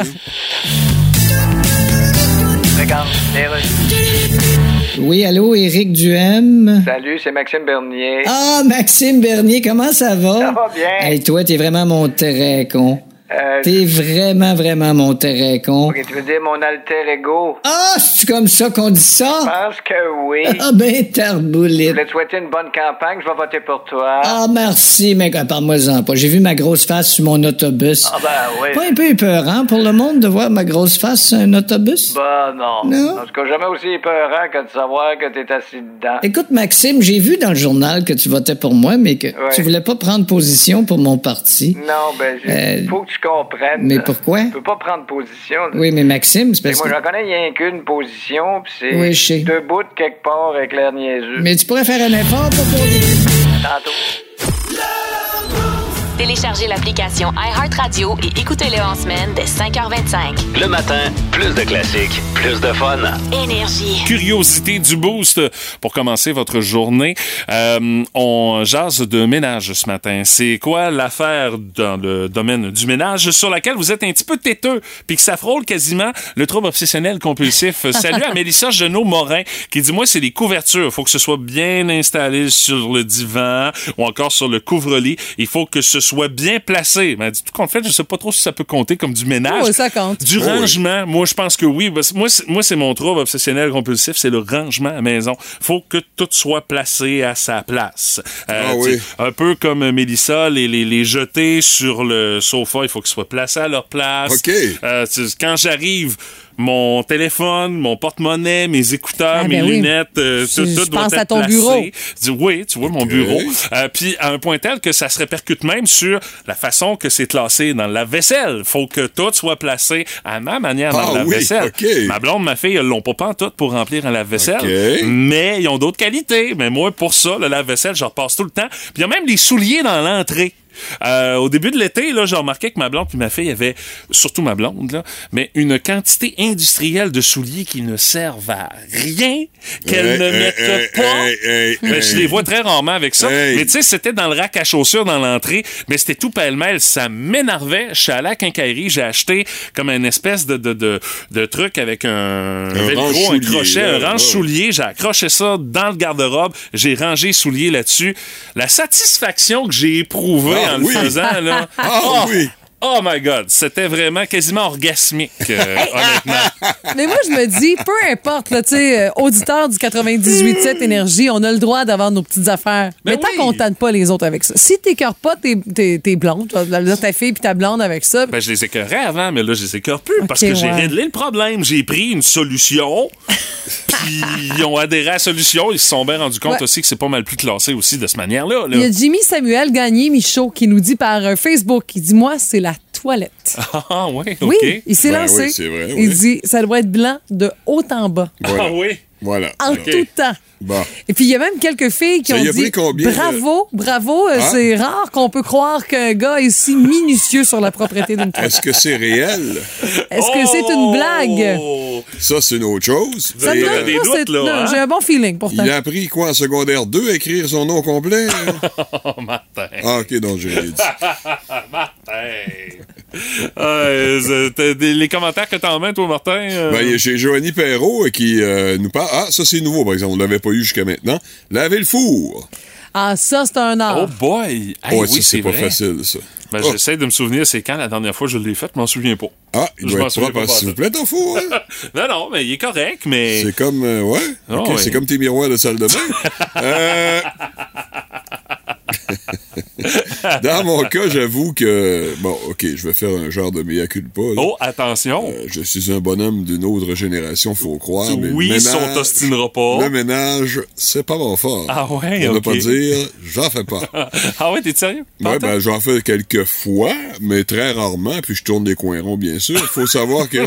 Oui, allô, Éric Duhem? Salut, c'est Maxime Bernier. Ah, Maxime Bernier, comment ça va? Ça va bien. Hey, toi, t'es vraiment mon très con. Euh, T'es vraiment, vraiment mon très con. ok, tu veux dire mon alter ego? Ah, c'est comme ça qu'on dit Je ça? pense que oui. [laughs] Ah ben, Je tarboulite. voulais te souhaiter une bonne campagne, je vais voter pour toi. Ah, merci, mais parle-moi-en pas. J'ai vu ma grosse face sur mon autobus. Ah ben oui. Pas un peu épeurant pour le monde de voir ma grosse face sur un autobus? Bah non. Non? En tout cas, jamais aussi épeurant que de savoir que t'es assis dedans. Écoute, Maxime, j'ai vu dans le journal que tu votais pour moi, mais que Ouais. tu voulais pas prendre position pour mon parti. Non, ben, Euh, faut que tu comprennes. mais pourquoi? Tu peux pas prendre position. là. Oui, mais Maxime, c'est parce moi, que... j'en connais rien qu'une position, puis c'est Oui, je sais. de quelque part avec l'air niaiseux. Mais tu pourrais faire un effort pour... Tantôt. Téléchargez l'application iHeartRadio et écoutez-le en semaine dès 5h25. Le matin, plus de classiques, plus de fun. Énergie. curiosité du boost pour commencer votre journée. Euh, on jase de ménage ce matin. C'est quoi l'affaire dans le domaine du ménage sur laquelle vous êtes un petit peu têteux puis que ça frôle quasiment le trouble obsessionnel compulsif? [laughs] Salut à Mélissa Genot-Morin qui dit, moi, c'est les couvertures. faut que ce soit bien installé sur le divan ou encore sur le couvre-lit. Il faut que ce soit bien placé. Mais tout compte fait, je sais pas trop si ça peut compter comme du ménage. Oui, ça compte. Du oui. rangement, moi, je pense que oui. Moi, c'est- moi, c'est mon trouble obsessionnel compulsif, c'est le rangement à la maison. Faut que tout soit placé à sa place. Euh, Ah oui. Un peu comme Mélissa, les, les, les jeter sur le sofa, il faut qu'ils soient placés à leur place. OK. Euh, quand j'arrive mon téléphone, mon porte-monnaie, mes écouteurs, Ah, mes ben oui. lunettes, euh, Je- tout, je tout doit pense être à ton placé. bureau. Dis, oui, tu vois, mon bureau. Euh, Puis à un point tel que ça se répercute même sur la façon que c'est classé dans la vaisselle. Faut que tout soit placé à ma manière dans Ah la oui, vaisselle. ok. Ma blonde, ma fille, elles l'ont pas pantoute pour remplir un lave-vaisselle. Ok. Mais ils ont d'autres qualités. Mais moi, pour ça, le lave-vaisselle, je repasse tout le temps. Puis il y a même des souliers dans l'entrée. Euh, au début de l'été, là, j'ai remarqué que ma blonde puis ma fille avaient, surtout ma blonde, là, mais une quantité industrielle de souliers qui ne servent à rien, qu'elle Hey, ne hey, mettent hey, pas. hey. je les vois très rarement avec ça. Mais tu sais, c'était dans le rack à chaussures dans l'entrée, mais c'était tout pêle-mêle. Ça m'énervait. Je suis allé à la quincaillerie, j'ai acheté comme une espèce de, de, de, de truc avec un, velcro, un soulier, crochet, un range ouais. soulier. J'ai accroché ça dans le garde-robe. J'ai rangé soulier là-dessus. La satisfaction que j'ai éprouvée Oui. le faisant, là. Ah oh, oui. Oh my God, c'était vraiment quasiment orgasmique, euh, honnêtement. Mais moi, je me dis, peu importe, là, tu sais, euh, auditeur du 98.7 Énergie, on a le droit d'avoir nos petites affaires. Ben Mais tant oui. qu'on tente pas les autres avec ça. Si t'écœures pas tes, tes, tes blondes, ta fille puis ta blonde avec ça, Ben, je les écœurais avant, mais là, je les écœure plus parce que j'ai réglé le problème. J'ai pris une solution, puis ils ont adhéré à la solution. Ils se sont bien rendus compte Ouais. aussi que c'est pas mal plus classé aussi de cette manière-là. là. il y a Jimmy Samuel Gagné Michaud qui nous dit par euh, Facebook, il dit, moi, c'est la toilette. [laughs] Ah, oui, OK. Oui, il s'est Ben lancé. oui, c'est vrai, Il dit, ça doit être blanc de haut en bas, Voilà. Ah, oui. Voilà. en tout temps. Bon. Et puis, il y a même quelques filles qui Ça ont dit combien, bravo, bravo, euh, Ah. c'est rare qu'on peut croire qu'un gars est si minutieux sur la propriété d'une toilette. Est-ce que c'est réel? Est-ce que c'est une blague? Ça, c'est une autre chose. Ça Et, me euh, des doutes, là, hein? J'ai un bon feeling pourtant. il a appris quoi en secondaire 2 à écrire son nom complet? [laughs] Oh, Martin. ah, ok, donc j'ai dit. [laughs] Martin. Euh, c'est- t'as des- les commentaires que t'en mets, toi, Martin? euh, Ben, il y a chez Joanie Perrault euh, qui euh, nous parle. Ah, ça, c'est nouveau, par exemple. On l'avait pas eu jusqu'à maintenant. Laver le four. Ah, ça, c'est un art. Oh boy! Hey, ouais, oui, c'est pas vrai. facile, ça. Ben, Oh. J'essaie de me souvenir, c'est quand la dernière fois que je l'ai fait, je m'en souviens pas. Ah, il Je doit m'en être propre, pas s'il vous plaît, ton four. hein? [laughs] Non, non, mais il est correct, mais. C'est comme, euh. Ah, ouais. C'est comme tes miroirs de salle de bain. [laughs] Euh, [laughs] Dans mon cas, j'avoue que, bon, ok, je vais faire un genre de mea culpa. là. Oh, attention! Euh, je suis un bonhomme d'une autre génération, faut croire. mais oui, ménage, on t'ostinera pas. Le ménage, c'est pas mon fort. Ah ouais, On ne ok. pas dire, j'en fais pas. [laughs] ah ouais, t'es sérieux? Ouais, ben, j'en fais quelques fois, mais très rarement, puis je tourne des coins ronds, bien sûr. Il faut savoir que,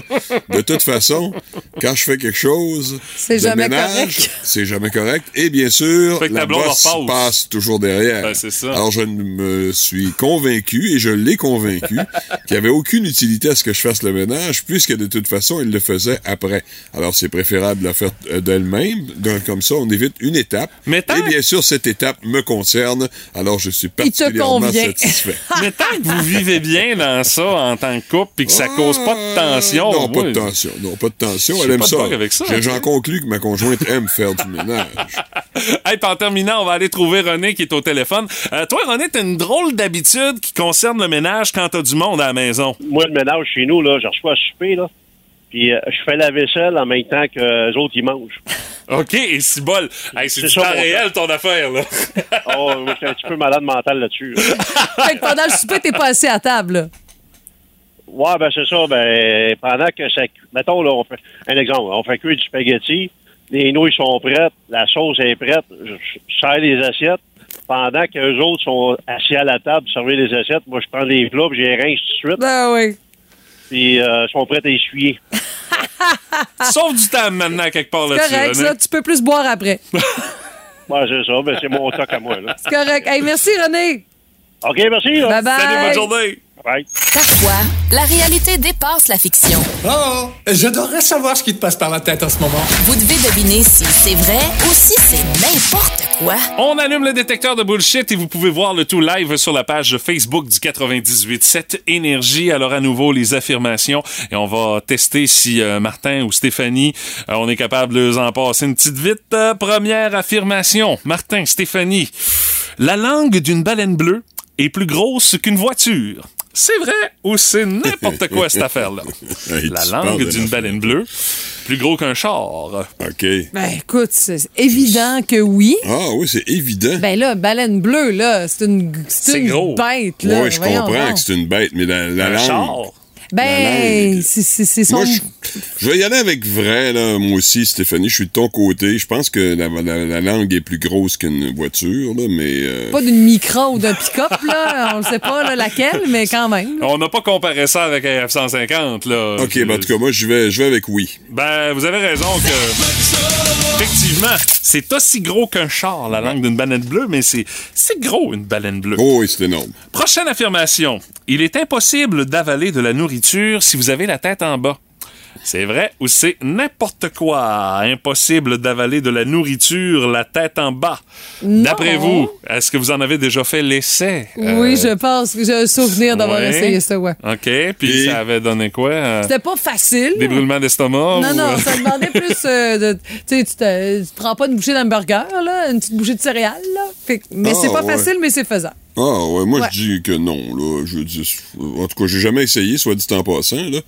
de toute façon, quand je fais quelque chose, C'est jamais ménage, correct. c'est jamais correct. Et bien sûr, Fait la bosse passe toujours derrière. C'est ça. Alors, je me suis convaincu, et je l'ai convaincu, [laughs] qu'il n'y avait aucune utilité à ce que je fasse le ménage, puisque de toute façon, il le faisait après. Alors, c'est préférable de la faire euh, d'elle-même. Donc, comme ça, on évite une étape. Mais tant- Et bien sûr, cette étape me concerne. Alors, je suis Il te particulièrement convient. satisfait. [laughs] Mais tant que vous vivez bien dans ça en tant que couple puis que ça cause pas de tension. Euh, Non, pas de tension. Non, pas de tension. J'ai Elle aime ça. ça, J'ai- hein. J'en conclus que ma conjointe aime faire du ménage. [laughs] [laughs] Hey, en terminant, on va aller trouver René qui est au téléphone. Euh, toi, René, t'as une drôle d'habitude qui concerne le ménage quand t'as du monde à la maison. Moi, le ménage chez nous, là, je reçois à souper, là. Puis euh, je fais la vaisselle en même temps que les autres, ils mangent. [laughs] OK, et si bol. Hey, c'est C'est du ça, temps réel, ton affaire, là. [laughs] Oh, moi, je suis un petit peu malade mental là-dessus. là. Fait que pendant le souper, t'es pas assis à table. là. Ouais, ben c'est ça. Ben, pendant que ça... Mettons, là, on fait un exemple. On fait cuire du spaghetti. Les nouilles sont prêtes. La sauce est prête. Je sers les assiettes. Pendant que les autres sont assis à la table, servir les assiettes, moi, je prends les plats puis je les rince tout de suite. Ben oui. Puis euh, ils sont prêts à essuyer. [laughs] Sauve du temps maintenant, quelque part C'est là-dessus. correct, René. ça. Tu peux plus boire après. [laughs] Ouais, c'est ça. Ben, c'est mon toc à moi, là. C'est correct. Hey, merci, René. OK, merci. là. Bye bye. Salut, bonne journée. Bye. Parfois, la réalité dépasse la fiction. Oh, j'adorerais savoir ce qui te passe par la tête en ce moment. Vous devez deviner si c'est vrai ou si c'est n'importe quoi. On allume le détecteur de bullshit et vous pouvez voir le tout live sur la page Facebook du 98.7 Énergie. Alors à nouveau les affirmations et on va tester si euh, Martin ou Stéphanie, euh, on est capable de les en passer une petite vite. Euh, première affirmation. Martin, Stéphanie, la langue d'une baleine bleue est plus grosse qu'une voiture. C'est vrai ou c'est n'importe quoi cette affaire-là? [laughs] Hey, La langue d'une baleine bleue, plus gros qu'un char. OK. Ben écoute, c'est évident que oui. Ah oui, c'est évident. Ben là, baleine bleue, là, c'est une, c'est C'est une gros. bête, là. oui, je comprends donc. que c'est une bête, mais la, la Un langue... char? Ben, c'est c'est- c'est son. Moi, je, vais y aller avec vrai, là, moi aussi, Stéphanie. Je suis de ton côté. Je pense que la, la- la langue est plus grosse qu'une voiture, là, mais... euh, Pas d'une micro ou d'un pick-up, là. On ne sait pas là, laquelle, mais quand même. On n'a pas comparé ça avec un F-150, là. OK, ben, en tout cas, moi, je vais, je vais avec oui. Ben, vous avez raison que. Effectivement, c'est aussi gros qu'un char, la langue d'une baleine bleue, mais c'est c'est gros, une baleine bleue. Oh, oui, c'est énorme. Prochaine affirmation. Il est impossible d'avaler de la nourriture si vous avez la tête en bas. C'est vrai ou c'est n'importe quoi? Impossible d'avaler de la nourriture la tête en bas. Non. D'après vous, est-ce que vous en avez déjà fait l'essai? Oui, Euh, je pense que j'ai un souvenir d'avoir ouais. essayé ça, ouais. OK, puis ça avait donné quoi? euh, C'était pas facile. Des brûlements d'estomac? Non, ou, non, euh, ça demandait plus euh, de. Tu sais, tu prends pas une bouchée d'hamburger, là, une petite bouchée de céréales, là. Fait que- mais Ah, c'est pas ouais. facile, mais c'est faisable. Ah, ouais, moi, Ouais. je dis que non, là. Je dis... En tout cas, j'ai jamais essayé, soit dit en passant, là.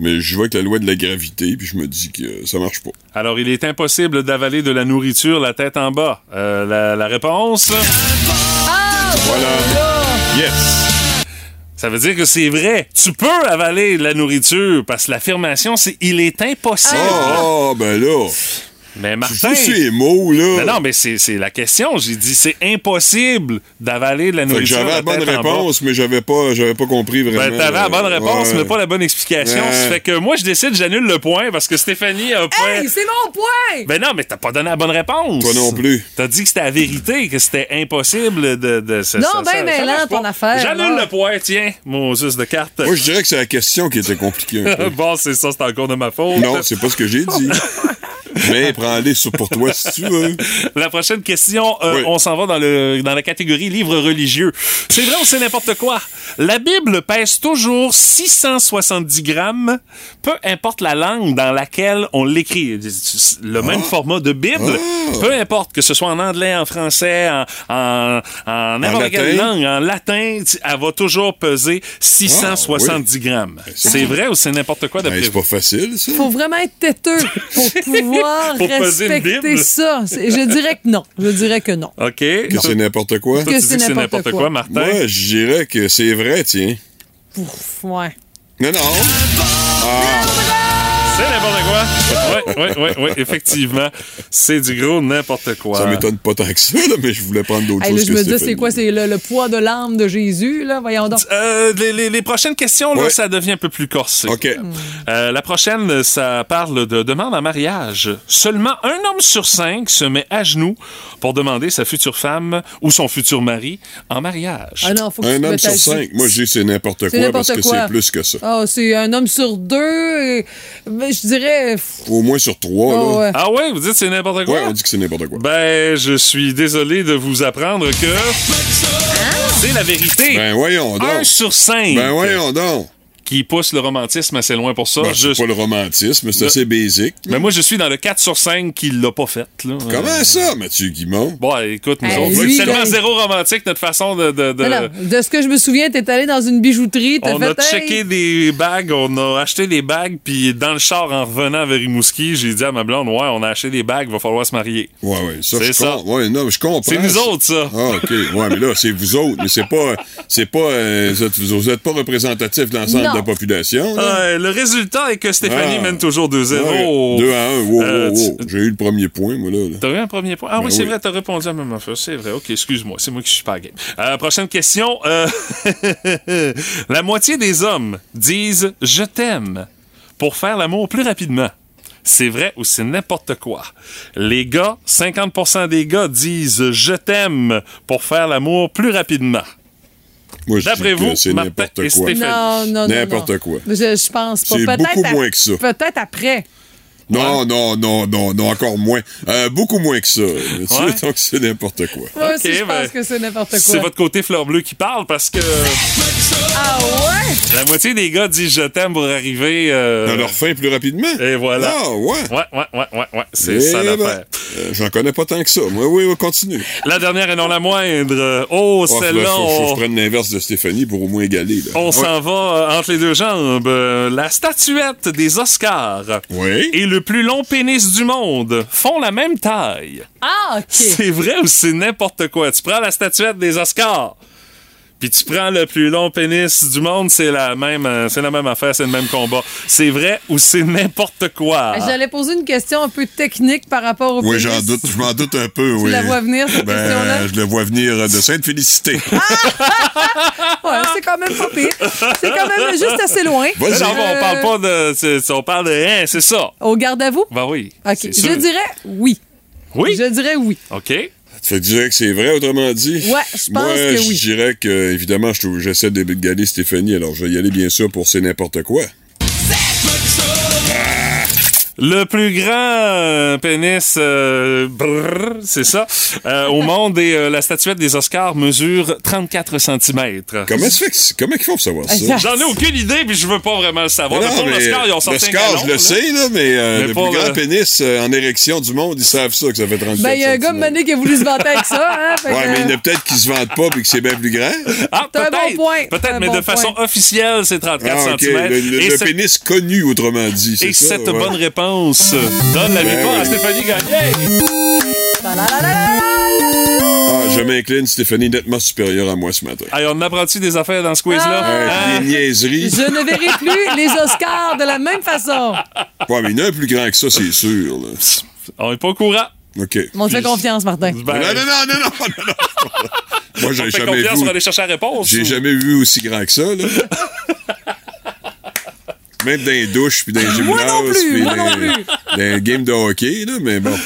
Mais je vois que la loi de la gravité, puis je me dis que ça marche pas. Alors, il est impossible d'avaler de la nourriture la tête en bas. Euh, la, la réponse? Voilà. Yes. Ça veut dire que c'est vrai. Tu peux avaler de la nourriture parce que l'affirmation, c'est il est impossible. Ah, ben là. Mais Martin. Tu ces mots, là. Mais non, mais c'est c'est la question. J'ai dit c'est impossible d'avaler de la nourriture. j'avais la bonne réponse, mais j'avais pas, j'avais pas compris vraiment. Ben, t'avais la bonne réponse, Ouais. mais pas la bonne explication. Ouais. Ça fait que moi, je décide, j'annule le point parce que Stéphanie a pas. Hey, c'est mon point! Ben non, mais t'as pas donné la bonne réponse. Toi non plus. T'as dit que c'était la vérité, que c'était impossible de. de ça- Non, ça- ben ça- ça mêlant, marche ton pas. affaire, J'annule là. le point, tiens, mon sus de carte. Moi, je dirais que c'est la question qui était compliquée un [laughs] peu. bon, c'est ça, c'est encore de ma faute. non, c'est pas ce que j'ai dit. [laughs] mais prends-les sur- pour toi si tu veux. La prochaine question, euh, Oui. on s'en va dans, le, dans la catégorie livres religieux. C'est vrai ou c'est n'importe quoi? La Bible pèse toujours 670 grammes, peu importe la langue dans laquelle on l'écrit. Le même format de Bible, peu importe que ce soit en anglais, en français, en, en, en n'importe quelle latin? langue, en latin, elle va toujours peser 670 grammes. C'est vrai ou c'est n'importe quoi Ben, d'après c'est vous? pas facile, ça. Faut vraiment être têteux pour [laughs] pouvoir Pour respecter ça. Je dirais que non. Je dirais que non. OK. Que c'est n'importe quoi. Que c'est n'importe quoi. quoi, Martin? Moi, je dirais que c'est vrai, tiens. Pouf, ouais. Non, non. Ah, C'est n'importe quoi. Oui, oui, oui, oui, effectivement. C'est du gros n'importe quoi. ça m'étonne pas tant que ça, là, mais je voulais prendre d'autres Hey, là, choses je que me dis, c'est quoi? C'est le, le poids de l'âme de Jésus, là? Voyons donc. Euh, les, les- les prochaines questions, là, Ouais. ça devient un peu plus corsé. OK. Euh, la prochaine, ça parle de demande en mariage. Seulement un homme sur cinq se met à genoux pour demander sa future femme ou son futur mari en mariage. Ah non, faut que Un homme sur cinq. Moi, je dis c'est n'importe quoi parce que c'est plus que ça. Ah, c'est un homme sur deux. et- je dirais. Au moins sur trois, Oh, là. ouais. Ah ouais, vous dites c'est n'importe quoi? Ouais, on dit que c'est n'importe quoi. Ben, je suis désolé de vous apprendre que c'est la vérité. Ben voyons donc. un sur cinq Ben voyons donc. Qui pousse le romantisme assez loin pour ça. Ben, c'est pas le romantisme, c'est Le- assez basique. Mais moi, je suis dans le 4 sur 5 qui l'a pas fait. Là. Comment Euh, ça, Mathieu Guimont? Bon, écoute, nous Hey, autres, c'est tellement ben- zéro romantique notre façon de. de, de- non, de ce que je me souviens, t'es allé dans une bijouterie, t'as on fait. a hey, checké des bagues, on a acheté des bagues, puis dans le char en revenant vers Rimouski, j'ai dit à ma blonde, ouais, on a acheté des bagues, va falloir se marier. Ouais, ouais, ça, C'est je ça. com- Ouais, non, je comprends. C'est nous autres, ça. Ah, OK. Ouais, mais là, c'est vous autres. Mais c'est pas. C'est pas. euh, vous, êtes, vous êtes pas représentatif de l'ensemble. De la population. Euh, le résultat est que Stéphanie Ah. mène toujours 2-0. Ouais, Deux à un. Wow, Euh, wow, wow. tu- J'ai eu le premier point, moi, là. là. T'as eu un premier point? Ah Ben oui, c'est oui. vrai, t'as répondu à la même affaire. C'est vrai. OK, excuse-moi. C'est moi qui suis pas game. Euh, prochaine question. [laughs] La moitié des hommes disent « je t'aime » pour faire l'amour plus rapidement. C'est vrai ou c'est n'importe quoi? Les gars, 50% des gars disent « je t'aime » pour faire l'amour plus rapidement. Moi, je D'après dis que vous, c'est Martin n'importe et quoi. Stéphanie. Non, non, non. N'importe non. quoi. Je, je pense pas. C'est Peut-être beaucoup à- moins que ça. Peut-être après. Non, non, non, non, non, encore moins. Euh, beaucoup moins que ça. Tu sais, [laughs] Ouais. Donc, c'est n'importe quoi. Moi Ok, aussi, je ben, pense que c'est n'importe C'est quoi. votre côté fleur bleue qui parle parce que Ah ouais? la moitié des gars disent « je t'aime » pour arriver... euh, Dans leur fin plus rapidement. Et voilà. Ah, ouais. Ouais, ouais, ouais, ouais, ouais. C'est Eh ça ben, l'affaire. euh, J'en connais pas tant que ça. Moi, oui, oui, continue. La dernière et non la moindre. Oh, Ah, faut- celle-là, faut, faut que je on, prenne l'inverse de Stéphanie pour au moins égaler. Là. on Ouais. s'en va euh, entre les deux jambes. Euh, La statuette des Oscars Oui. et le plus long pénis du monde font la même taille. Ah, OK. C'est vrai ou c'est n'importe quoi? Tu prends la statuette des Oscars, puis tu prends le plus long pénis du monde, c'est la même, euh, c'est la même affaire, c'est le même combat. C'est vrai ou c'est n'importe quoi? J'allais poser une question un peu technique par rapport au Oui, pénis. j'en doute, je m'en doute un peu, oui. la vois venir, cette Ben, question-là? Je la vois venir de Sainte-Félicité. [laughs] Ouais, c'est quand même pas pire. C'est quand même juste assez loin. Non, on parle pas de, on parle de rien, c'est ça. Au garde à vous? Ben oui. OK. Je sûr. dirais oui. Oui? Je dirais oui. OK. Fait que dirais que c'est vrai, autrement dit? Ouais, je pense Moi, que oui. je dirais que, évidemment, je j'essaie d'égaler Stéphanie, alors je vais y aller bien sûr pour c'est n'importe quoi. Le plus grand euh, pénis, euh, brrr, c'est ça, euh, au monde et euh, la statuette des Oscars mesure 34 cm. Comment, ça fait que- comment ils font pour savoir ça? J'en ai aucune idée, puis je veux pas vraiment le savoir. Non, Mais l'Oscar, ils ont sorti l'Oscar, je le là. sais, là, mais, euh, Mais le plus grand pénis euh, en érection du monde, ils savent ça, que ça fait 34 Ben, il y a un gars. Mané qui a voulu se vanter avec ça. Hein? Ouais, que- mais il y en a peut-être qui se vendent pas puis que c'est bien plus grand. Ah, C'est un peut-être. bon point. Peut-être, mais bon de façon point. officielle, c'est 34 Ah, cm. Le, le- et le cette- pénis connu, autrement dit. c'est et ça, cette ouais. bonne réponse donne la Ben victoire à. Stéphanie Gagné. Ah, je m'incline, Stéphanie, nettement supérieure à moi ce matin. Hey, on apprend-tu des affaires dans ce quiz-là? Ouais, Hein? Des niaiseries. Je ne verrai plus les Oscars de la même façon. Ouais, mais il y en a un plus grand que ça, c'est sûr. là. On est pas au courant. OK. On te fait confiance, Martin. Ben, Non, non, non, non, non, non, non. [laughs] Moi, on j'ai fait jamais confiance, on vu. va aller chercher la réponse. J'ai ou- jamais vu aussi grand que ça, là. Même dans les douches, puis dans les gymnases, Moi non plus, puis moi dans, non plus. dans les games de hockey, là, mais bon.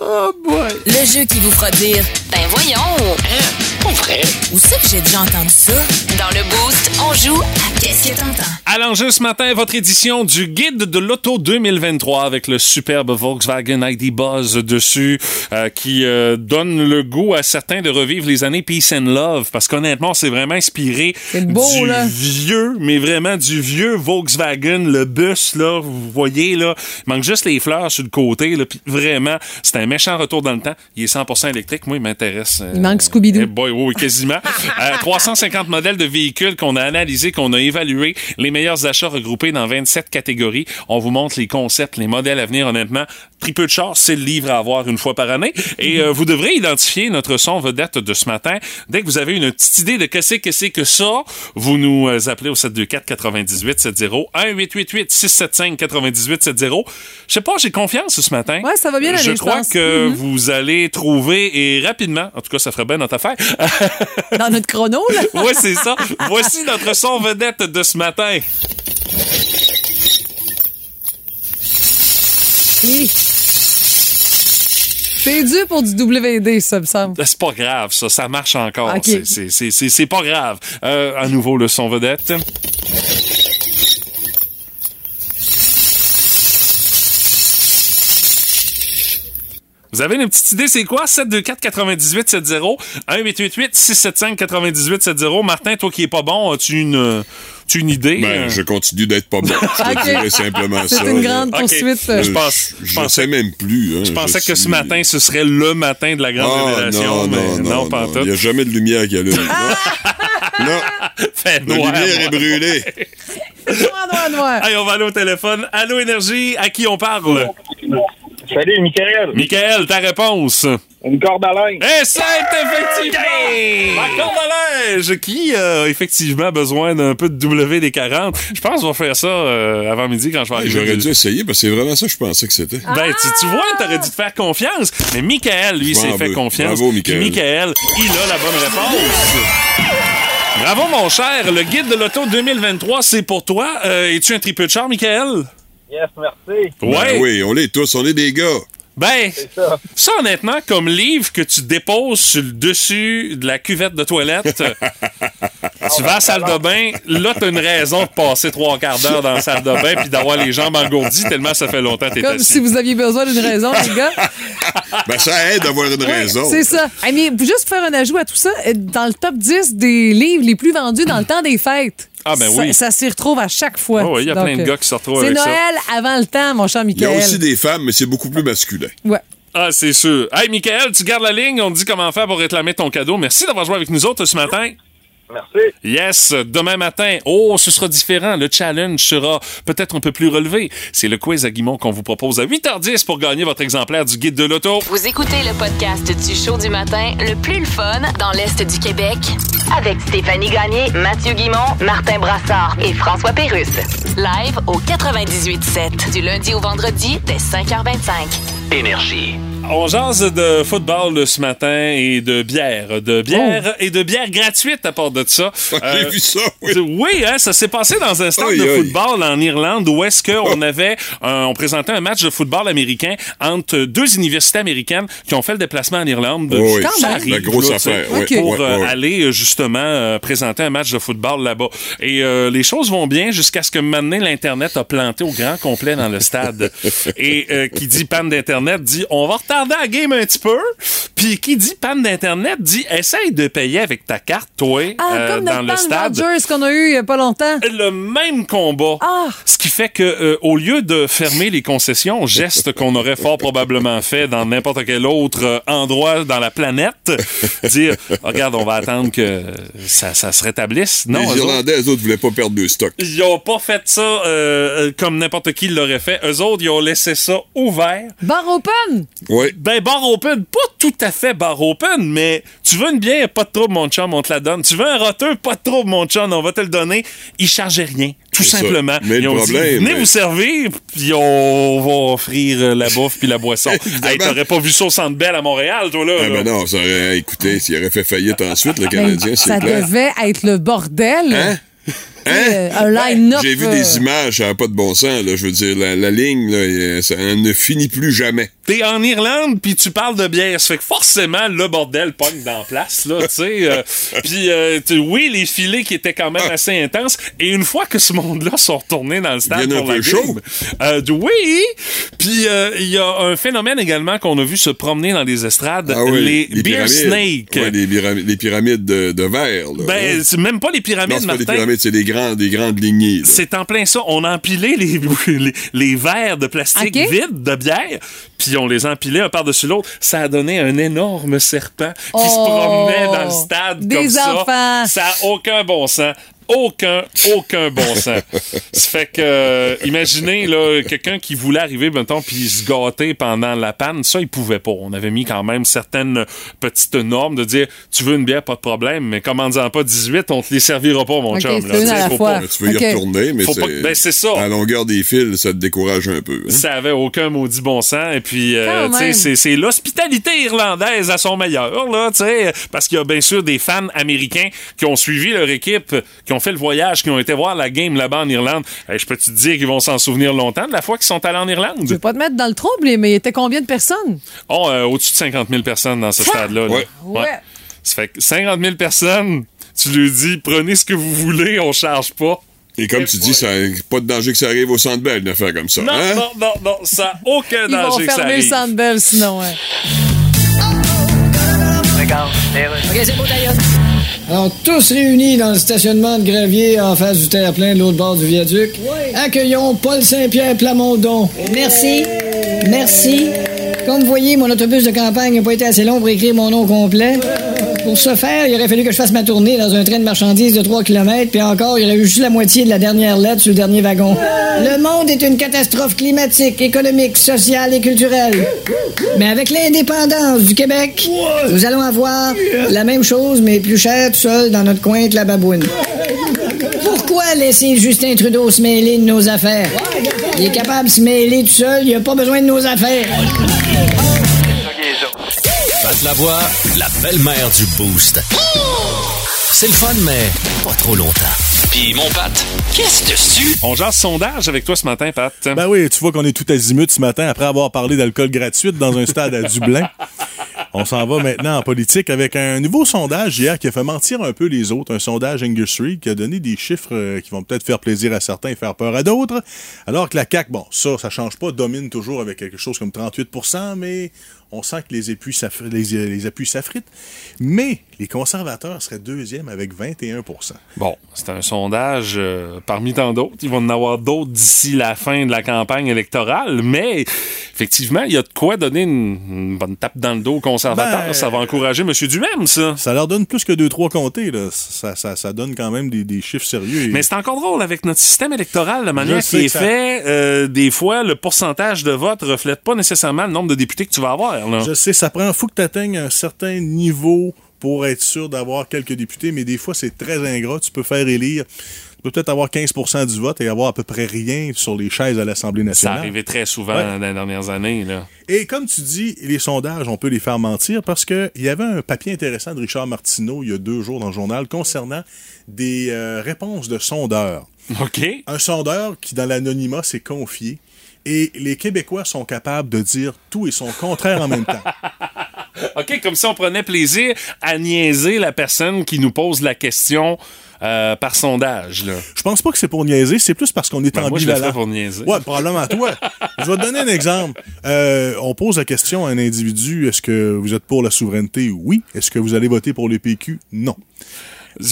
Oh boy. Le jeu qui vous fera dire Ben voyons! Pas vrai. Où c'est que j'ai déjà entendu ça? Dans le Boost, on joue à Qu'est-ce que t'entends? À l'enjeu ce matin, votre édition du guide de l'auto 2023 avec le superbe Volkswagen ID Buzz dessus euh, qui euh, donne le goût à certains de revivre les années Peace and Love parce qu'honnêtement, c'est vraiment inspiré beau, du là. vieux, mais vraiment du vieux Volkswagen, le bus là, vous voyez là, il manque juste les fleurs sur le côté là, puis vraiment, c'est un méchant retour dans le temps. Il est 100% électrique, moi il m'intéresse. euh, Il manque Scooby-Doo. eh boy, oui, quasiment. [laughs] Euh, 350 modèles de véhicules qu'on a analysés, qu'on a évalués, les meilleurs achats regroupés dans 27 catégories. On vous montre les concepts, les modèles à venir, honnêtement. Très peu de chars, c'est le livre à avoir une fois par année. Et euh, vous devrez identifier notre son vedette de ce matin. Dès que vous avez une petite idée de que c'est que c'est que ça, vous nous euh, appelez au 724 98 70 1 888 675 98 70. Je sais pas, j'ai confiance ce matin. Ouais, ça va bien aller, Je crois que Mhm. vous allez trouver et rapidement, en tout cas, ça ferait bien notre affaire. [laughs] Dans notre chrono, là. [laughs] oui, c'est ça. Voici notre son vedette de ce matin. C'est dû pour du WD, ça me semble. C'est pas grave, ça. Ça marche encore. C'est pas grave. Euh, à nouveau, le son vedette. Vous avez une petite idée, c'est quoi? 724 98 70 1888 675 98 70 Martin, toi qui es pas bon, as-tu une, as-tu une idée? Ben, je continue d'être pas bon. Je te dirais simplement C'est ça. une là. grande poursuite. Je Je, pense- je, je pensais- sais même plus. hein. Je pensais que ce matin, ce serait le matin de la grande Ah, révélation, non, mais non, non, non, pas. Il n'y a jamais de lumière qui allume. Non, non, [laughs] Fait la noir, lumière est brûlée. [laughs] Noir, noir, noir. Hey, on va aller au téléphone. Allô, Énergie, à qui on parle? Salut, Michael. Michael, ta réponse? Une corde à linge. Et c'est effectivement la corde à linge qui a effectivement besoin d'un peu de WD-40. Je pense qu'on va faire ça euh, avant midi quand je vais Hey, arriver. J'aurais dû essayer parce que c'est vraiment ça que je pensais que c'était. Ben, tu, tu vois, t'aurais dû te faire confiance. Mais Michael, lui, s'est fait confiance. Bravo, Michael. Michael, il a la bonne réponse. Bravo, mon cher. Le guide de l'auto 2023, c'est pour toi. Euh, Es-tu un tripeux de char, Michael? Yes, merci. Ouais. Ben oui, on l'est tous, on est des gars. Ben, ça. ça, honnêtement, comme livre que tu déposes sur le dessus de la cuvette de toilette, [laughs] tu vas à la salle de bain, là, t'as une raison de passer trois quarts d'heure dans la salle de bain puis d'avoir les jambes engourdies tellement ça fait longtemps que t'es Comme assis. si vous aviez besoin d'une raison, les gars. [laughs] Ben, ça aide d'avoir une raison. C'est ça. Mais juste pour faire un ajout à tout ça, euh, dans le top 10 des livres les plus vendus dans le temps des fêtes. Ah, ben oui. Ça s'y retrouve à chaque fois. Oh, oui, il y a Donc, plein de gars qui se retrouvent C'est avec ça. Noël avant le temps, mon cher Il y a Michael. aussi des femmes, mais c'est beaucoup plus masculin. Ouais. Ah, c'est sûr. Hey, Michael, tu gardes la ligne. On te dit comment faire pour réclamer ton cadeau. Merci d'avoir joué avec nous autres ce matin. Merci. Yes, demain matin, oh, ce sera différent. Le challenge sera peut-être un peu plus relevé. C'est le quiz à Guimont qu'on vous propose à 8h10 pour gagner votre exemplaire du guide de l'auto. Vous écoutez le podcast du show du matin le plus le fun dans l'Est du Québec avec Stéphanie Gagné, Mathieu Guimont, Martin Brassard et François Pérusse. Live au 98.7 du lundi au vendredi dès 5h25. Énergie. On jase de football ce matin et de bière. De bière et de bière gratuite à part de ça. [laughs] J'ai Euh, vu ça, oui. Oui, hein, ça s'est passé dans un stade de football en Irlande où est-ce qu'on avait, un- on présentait un match de football américain entre deux universités américaines qui ont fait le déplacement en Irlande. Oui, oui. Ça arrive, La grosse là, affaire, oui, Pour oui, euh, aller justement euh, présenter un match de football là-bas. Et euh, les choses vont bien jusqu'à ce que maintenant l'Internet a planté au grand complet dans le stade. [laughs] Et euh, qui dit panne d'Internet dit on va retarder la game un petit peu. Puis qui dit panne d'Internet dit essaye de payer avec ta carte, toi, Ah, euh, comme dans notre le stade Rogers qu'on a eu il y a pas longtemps. le même combat. Ah. Ce qui fait que euh, au lieu de fermer les concessions, geste qu'on aurait fort probablement fait dans n'importe quel autre euh, endroit dans la planète, [laughs] dire regarde, on va attendre que ça, ça se rétablisse. Non, les eux autres, Irlandais, eux autres, voulaient pas perdre de stock. ils ont pas fait ça euh, euh, comme n'importe qui l'aurait fait. Eux autres, ils ont laissé ça ouvert. Bar open! Oui. Ben, bar open, pas tout à fait bar open, mais tu veux une bière, pas de trouble, mon chum, on te la donne. Tu veux un roteux, pas de trouble, mon chum, on va te le donner. Ils chargeaient rien, tout C'est ça. simplement. Mais Ils le ont problème, dit, venez mais- vous servir, puis on va offrir euh, la bouffe puis la boisson. [laughs] hey, t'aurais pas vu ça au Centre Bell à Montréal, toi, là? Ah, là. ben non, ça aurait, écoutez, s'il aurait fait faillite ensuite, le Ben, Canadien, ça c'est clair. devait être le bordel. Hein? [laughs] Euh, un line-up. J'ai vu euh, des images, ça n'a pas de bon sens, là. Je veux dire, la, la ligne, là, euh, ça ne finit plus jamais. T'es en Irlande, puis tu parles de bière. Ça fait que forcément, le bordel pogne dans la place, là, tu sais. euh, [laughs] puis, euh, oui, les filets qui étaient quand même assez intenses. Et une fois que ce monde-là sont retournés dans le stade pour un la peu game, chaud. euh, oui! Puis, euh, il y a un phénomène également qu'on a vu se promener dans les estrades, Ah oui, les, beer pyramides. snakes. Ouais, les, pyramides, les pyramides de, de verre, là. Ben, hein. c'est même pas les non, pyramides, c'est pas des Martin. pyramides, c'est des, grands, des grandes lignées. C'est en plein ça. On a empilé les, [laughs] les, les verres de plastique Ok. vides de bière, puis on les empilait un par-dessus l'autre. Ça a donné un énorme serpent qui se Oh, promenait dans le stade des comme ça. enfants. Ça a aucun bon sens. Aucun, aucun bon sens. Ça fait que, euh, imaginez, là, quelqu'un qui voulait arriver, mettons, puis se gâter pendant la panne, ça, il pouvait pas. On avait mis quand même certaines petites normes de dire, tu veux une bière, pas de problème, mais commande-en pas 18, on te les servira pas, mon Ok, chum. là. à la faut fois. pas- Ben, tu veux y retourner, mais pas- c'est... ben, c'est ça. À la longueur des fils, ça te décourage un peu. hein? Ça avait aucun maudit bon sens. Et puis, euh, tu sais, c'est l'hospitalité irlandaise à son meilleur, là, tu sais. Parce qu'il y a bien sûr des fans américains qui ont suivi leur équipe, qui ont fait le voyage, qui ont été voir la game là-bas en Irlande. Hey, je peux te dire qu'ils vont s'en souvenir longtemps de la fois qu'ils sont allés en Je Irlande. veux pas te mettre dans le trouble, mais il y était combien de personnes? Oh, euh, au-dessus de 50 000 personnes dans ce stade-là. là. Ouais. Ouais. Ça fait que 50 000 personnes, tu lui dis, prenez ce que vous voulez, on charge pas. Et comme tu dis, ça pas de danger que ça arrive au centre une affaire comme ça. Non, hein? non, non, non, ça a aucun Ils vont danger que ça fermer le arrive. Centre Bell sinon. ouais. Alors, tous réunis dans le stationnement de Gravier en face du terre-plein de l'autre bord du viaduc, accueillons Paul Saint-Pierre Plamondon. Merci. Merci. Comme vous voyez, mon autobus de campagne n'a pas été assez long pour écrire mon nom complet. Pour ce faire, il aurait fallu que je fasse ma tournée dans un train de marchandises de 3 km, puis encore, il y aurait eu juste la moitié de la dernière lettre sur le dernier wagon. Le monde est une catastrophe climatique, économique, sociale et culturelle. Mais avec l'indépendance du Québec, nous allons avoir la même chose, mais plus cher tout seul dans notre coin de la babouine. Pourquoi laisser Justin Trudeau se mêler de nos affaires? Il est capable de se mêler tout seul, il a pas besoin de nos affaires. Pat la voix, la belle-mère du Boost. C'est le fun, mais pas trop longtemps. Puis mon Pat, qu'est-ce dessus? On jase sondage avec toi ce matin, Pat. Ben oui, tu vois qu'on est tout azimut ce matin après avoir parlé d'alcool gratuit dans un stade à [laughs] Dublin. On s'en va maintenant en politique avec un nouveau sondage hier qui a fait mentir un peu les autres. Un sondage Angus Reid qui a donné des chiffres euh, qui vont peut-être faire plaisir à certains et faire peur à d'autres. Alors que la CAQ, bon, ça, ça change pas, domine toujours avec quelque chose comme 38% mais on sent que les appuis s'affr- les, les appuis s'affritent. Mais Les conservateurs seraient deuxième avec 21% Bon, c'est un sondage euh, parmi tant d'autres. Il va en avoir d'autres d'ici la fin de la campagne électorale, mais effectivement, il y a de quoi donner une, une bonne tape dans le dos aux conservateurs. Ben, ça va encourager M. Duhem, ça. Ça leur donne plus que deux, trois comtés. Là. Ça, ça, ça donne quand même des, des chiffres sérieux. Et- Mais c'est encore drôle avec notre système électoral, la manière qui est ça- fait. euh, des fois, le pourcentage de vote reflète pas nécessairement le nombre de députés que tu vas avoir. Là. Je sais, ça prend faut que tu atteignes un certain niveau pour être sûr d'avoir quelques députés, mais des fois, c'est très ingrat. Tu peux faire élire, peut-être avoir 15% du vote et avoir à peu près rien sur les chaises à l'Assemblée Ça nationale. arrivait très souvent Ouais. dans les dernières années. Là. Et comme tu dis, les sondages, on peut les faire mentir parce qu'il y avait un papier intéressant de Richard Martineau il y a deux jours dans le journal concernant des euh, réponses de sondeurs. OK. Un sondeur qui, dans l'anonymat, s'est confié. Et les Québécois sont capables de dire tout et son contraire en même temps. [laughs] OK, comme si on prenait plaisir à niaiser la personne qui nous pose la question euh, par sondage. Là. Je pense pas que c'est pour niaiser, c'est plus parce qu'on est Ben, moi, je le ambivalent. pour niaiser. Ouais, probablement toi. je vais te donner un exemple. Euh, on pose la question à un individu est-ce que vous êtes pour la souveraineté? Oui. Est-ce que vous allez voter pour les PQ Non.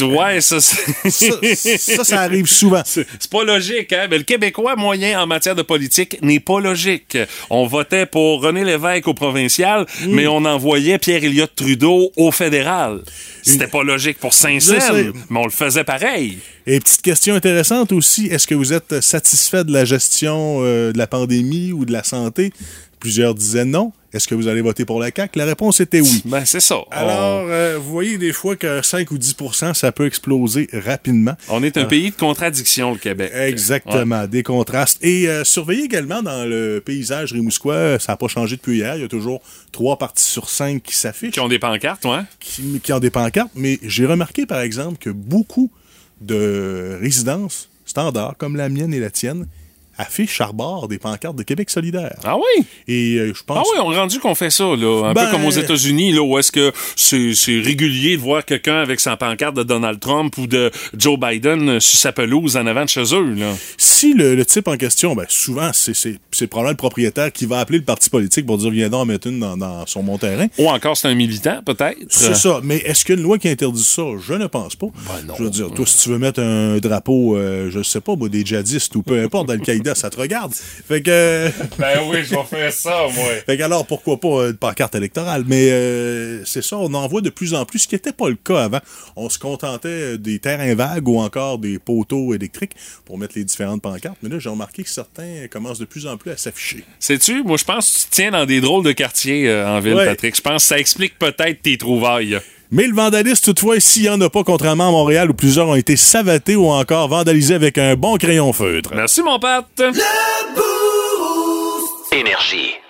Ouais, ça, c'est- Ça, ça, arrive souvent. C'est pas logique, hein? Mais le Québécois moyen en matière de politique n'est pas logique. On votait pour René Lévesque au provincial, Mm. mais on envoyait Pierre Elliott Trudeau au fédéral. C'était pas logique pour. Saint-Saëns, mais on le faisait pareil. Et petite question intéressante aussi, est-ce que vous êtes satisfait de la gestion euh, de la pandémie ou de la santé? Plusieurs disaient non. Est-ce que vous allez voter pour la CAQ? La réponse était oui. Ben, c'est ça. Alors, euh, vous voyez des fois que 5 ou 10% ça peut exploser rapidement. On est un Ah. pays de contradiction, le Québec. Exactement, des contrastes. Et euh, surveillez également dans le paysage rimouskois, ça n'a pas changé depuis hier, il y a toujours trois parties sur cinq qui s'affichent. Qui ont des pancartes, ouais. Qui, qui ont des pancartes, mais j'ai remarqué par exemple que beaucoup de résidences standards, comme la mienne et la tienne, affichent à bord des pancartes de Québec solidaire. Ah oui? Et euh, je pense... Ah oui, on rendu qu'on fait ça, là. Un Ben- peu comme aux États-Unis, là, où est-ce que c'est c'est régulier de voir quelqu'un avec sa pancarte de Donald Trump ou de Joe Biden sur sa pelouse en avant de chez eux, là. Si le, le type en question, ben souvent, c'est c'est- c'est probablement le propriétaire qui va appeler le parti politique pour dire viens donc en mettre une dans, dans son mon terrain. Ou encore, c'est un militant, peut-être. C'est ça. Mais est-ce qu'il y a une loi qui interdit ça? Je ne pense pas. Je veux dire, toi, si tu veux mettre un drapeau, euh, je sais pas, moi, des djihadistes ou peu importe, d'Al-Qaïda, ça te regarde. Fait que. Ben oui, je vais faire ça, moi. [laughs] Fait que alors, pourquoi pas euh, une pancarte électorale? Mais euh, c'est ça, on en voit de plus en plus, ce qui n'était pas le cas avant. On se contentait des terrains vagues ou encore des poteaux électriques pour mettre les différentes pancartes. Mais là, j'ai remarqué que certains commencent de plus en plus à s'afficher. Sais-tu, moi, je pense que tu tiens dans des drôles de quartiers euh, en ville, Ouais. Patrick. Je pense que ça explique peut-être tes trouvailles. Mais le vandalisme, toutefois, s'il n'y en a pas, contrairement à Montréal, où plusieurs ont été savatés ou encore vandalisés avec un bon crayon feutre. Merci, mon Pat. Énergie.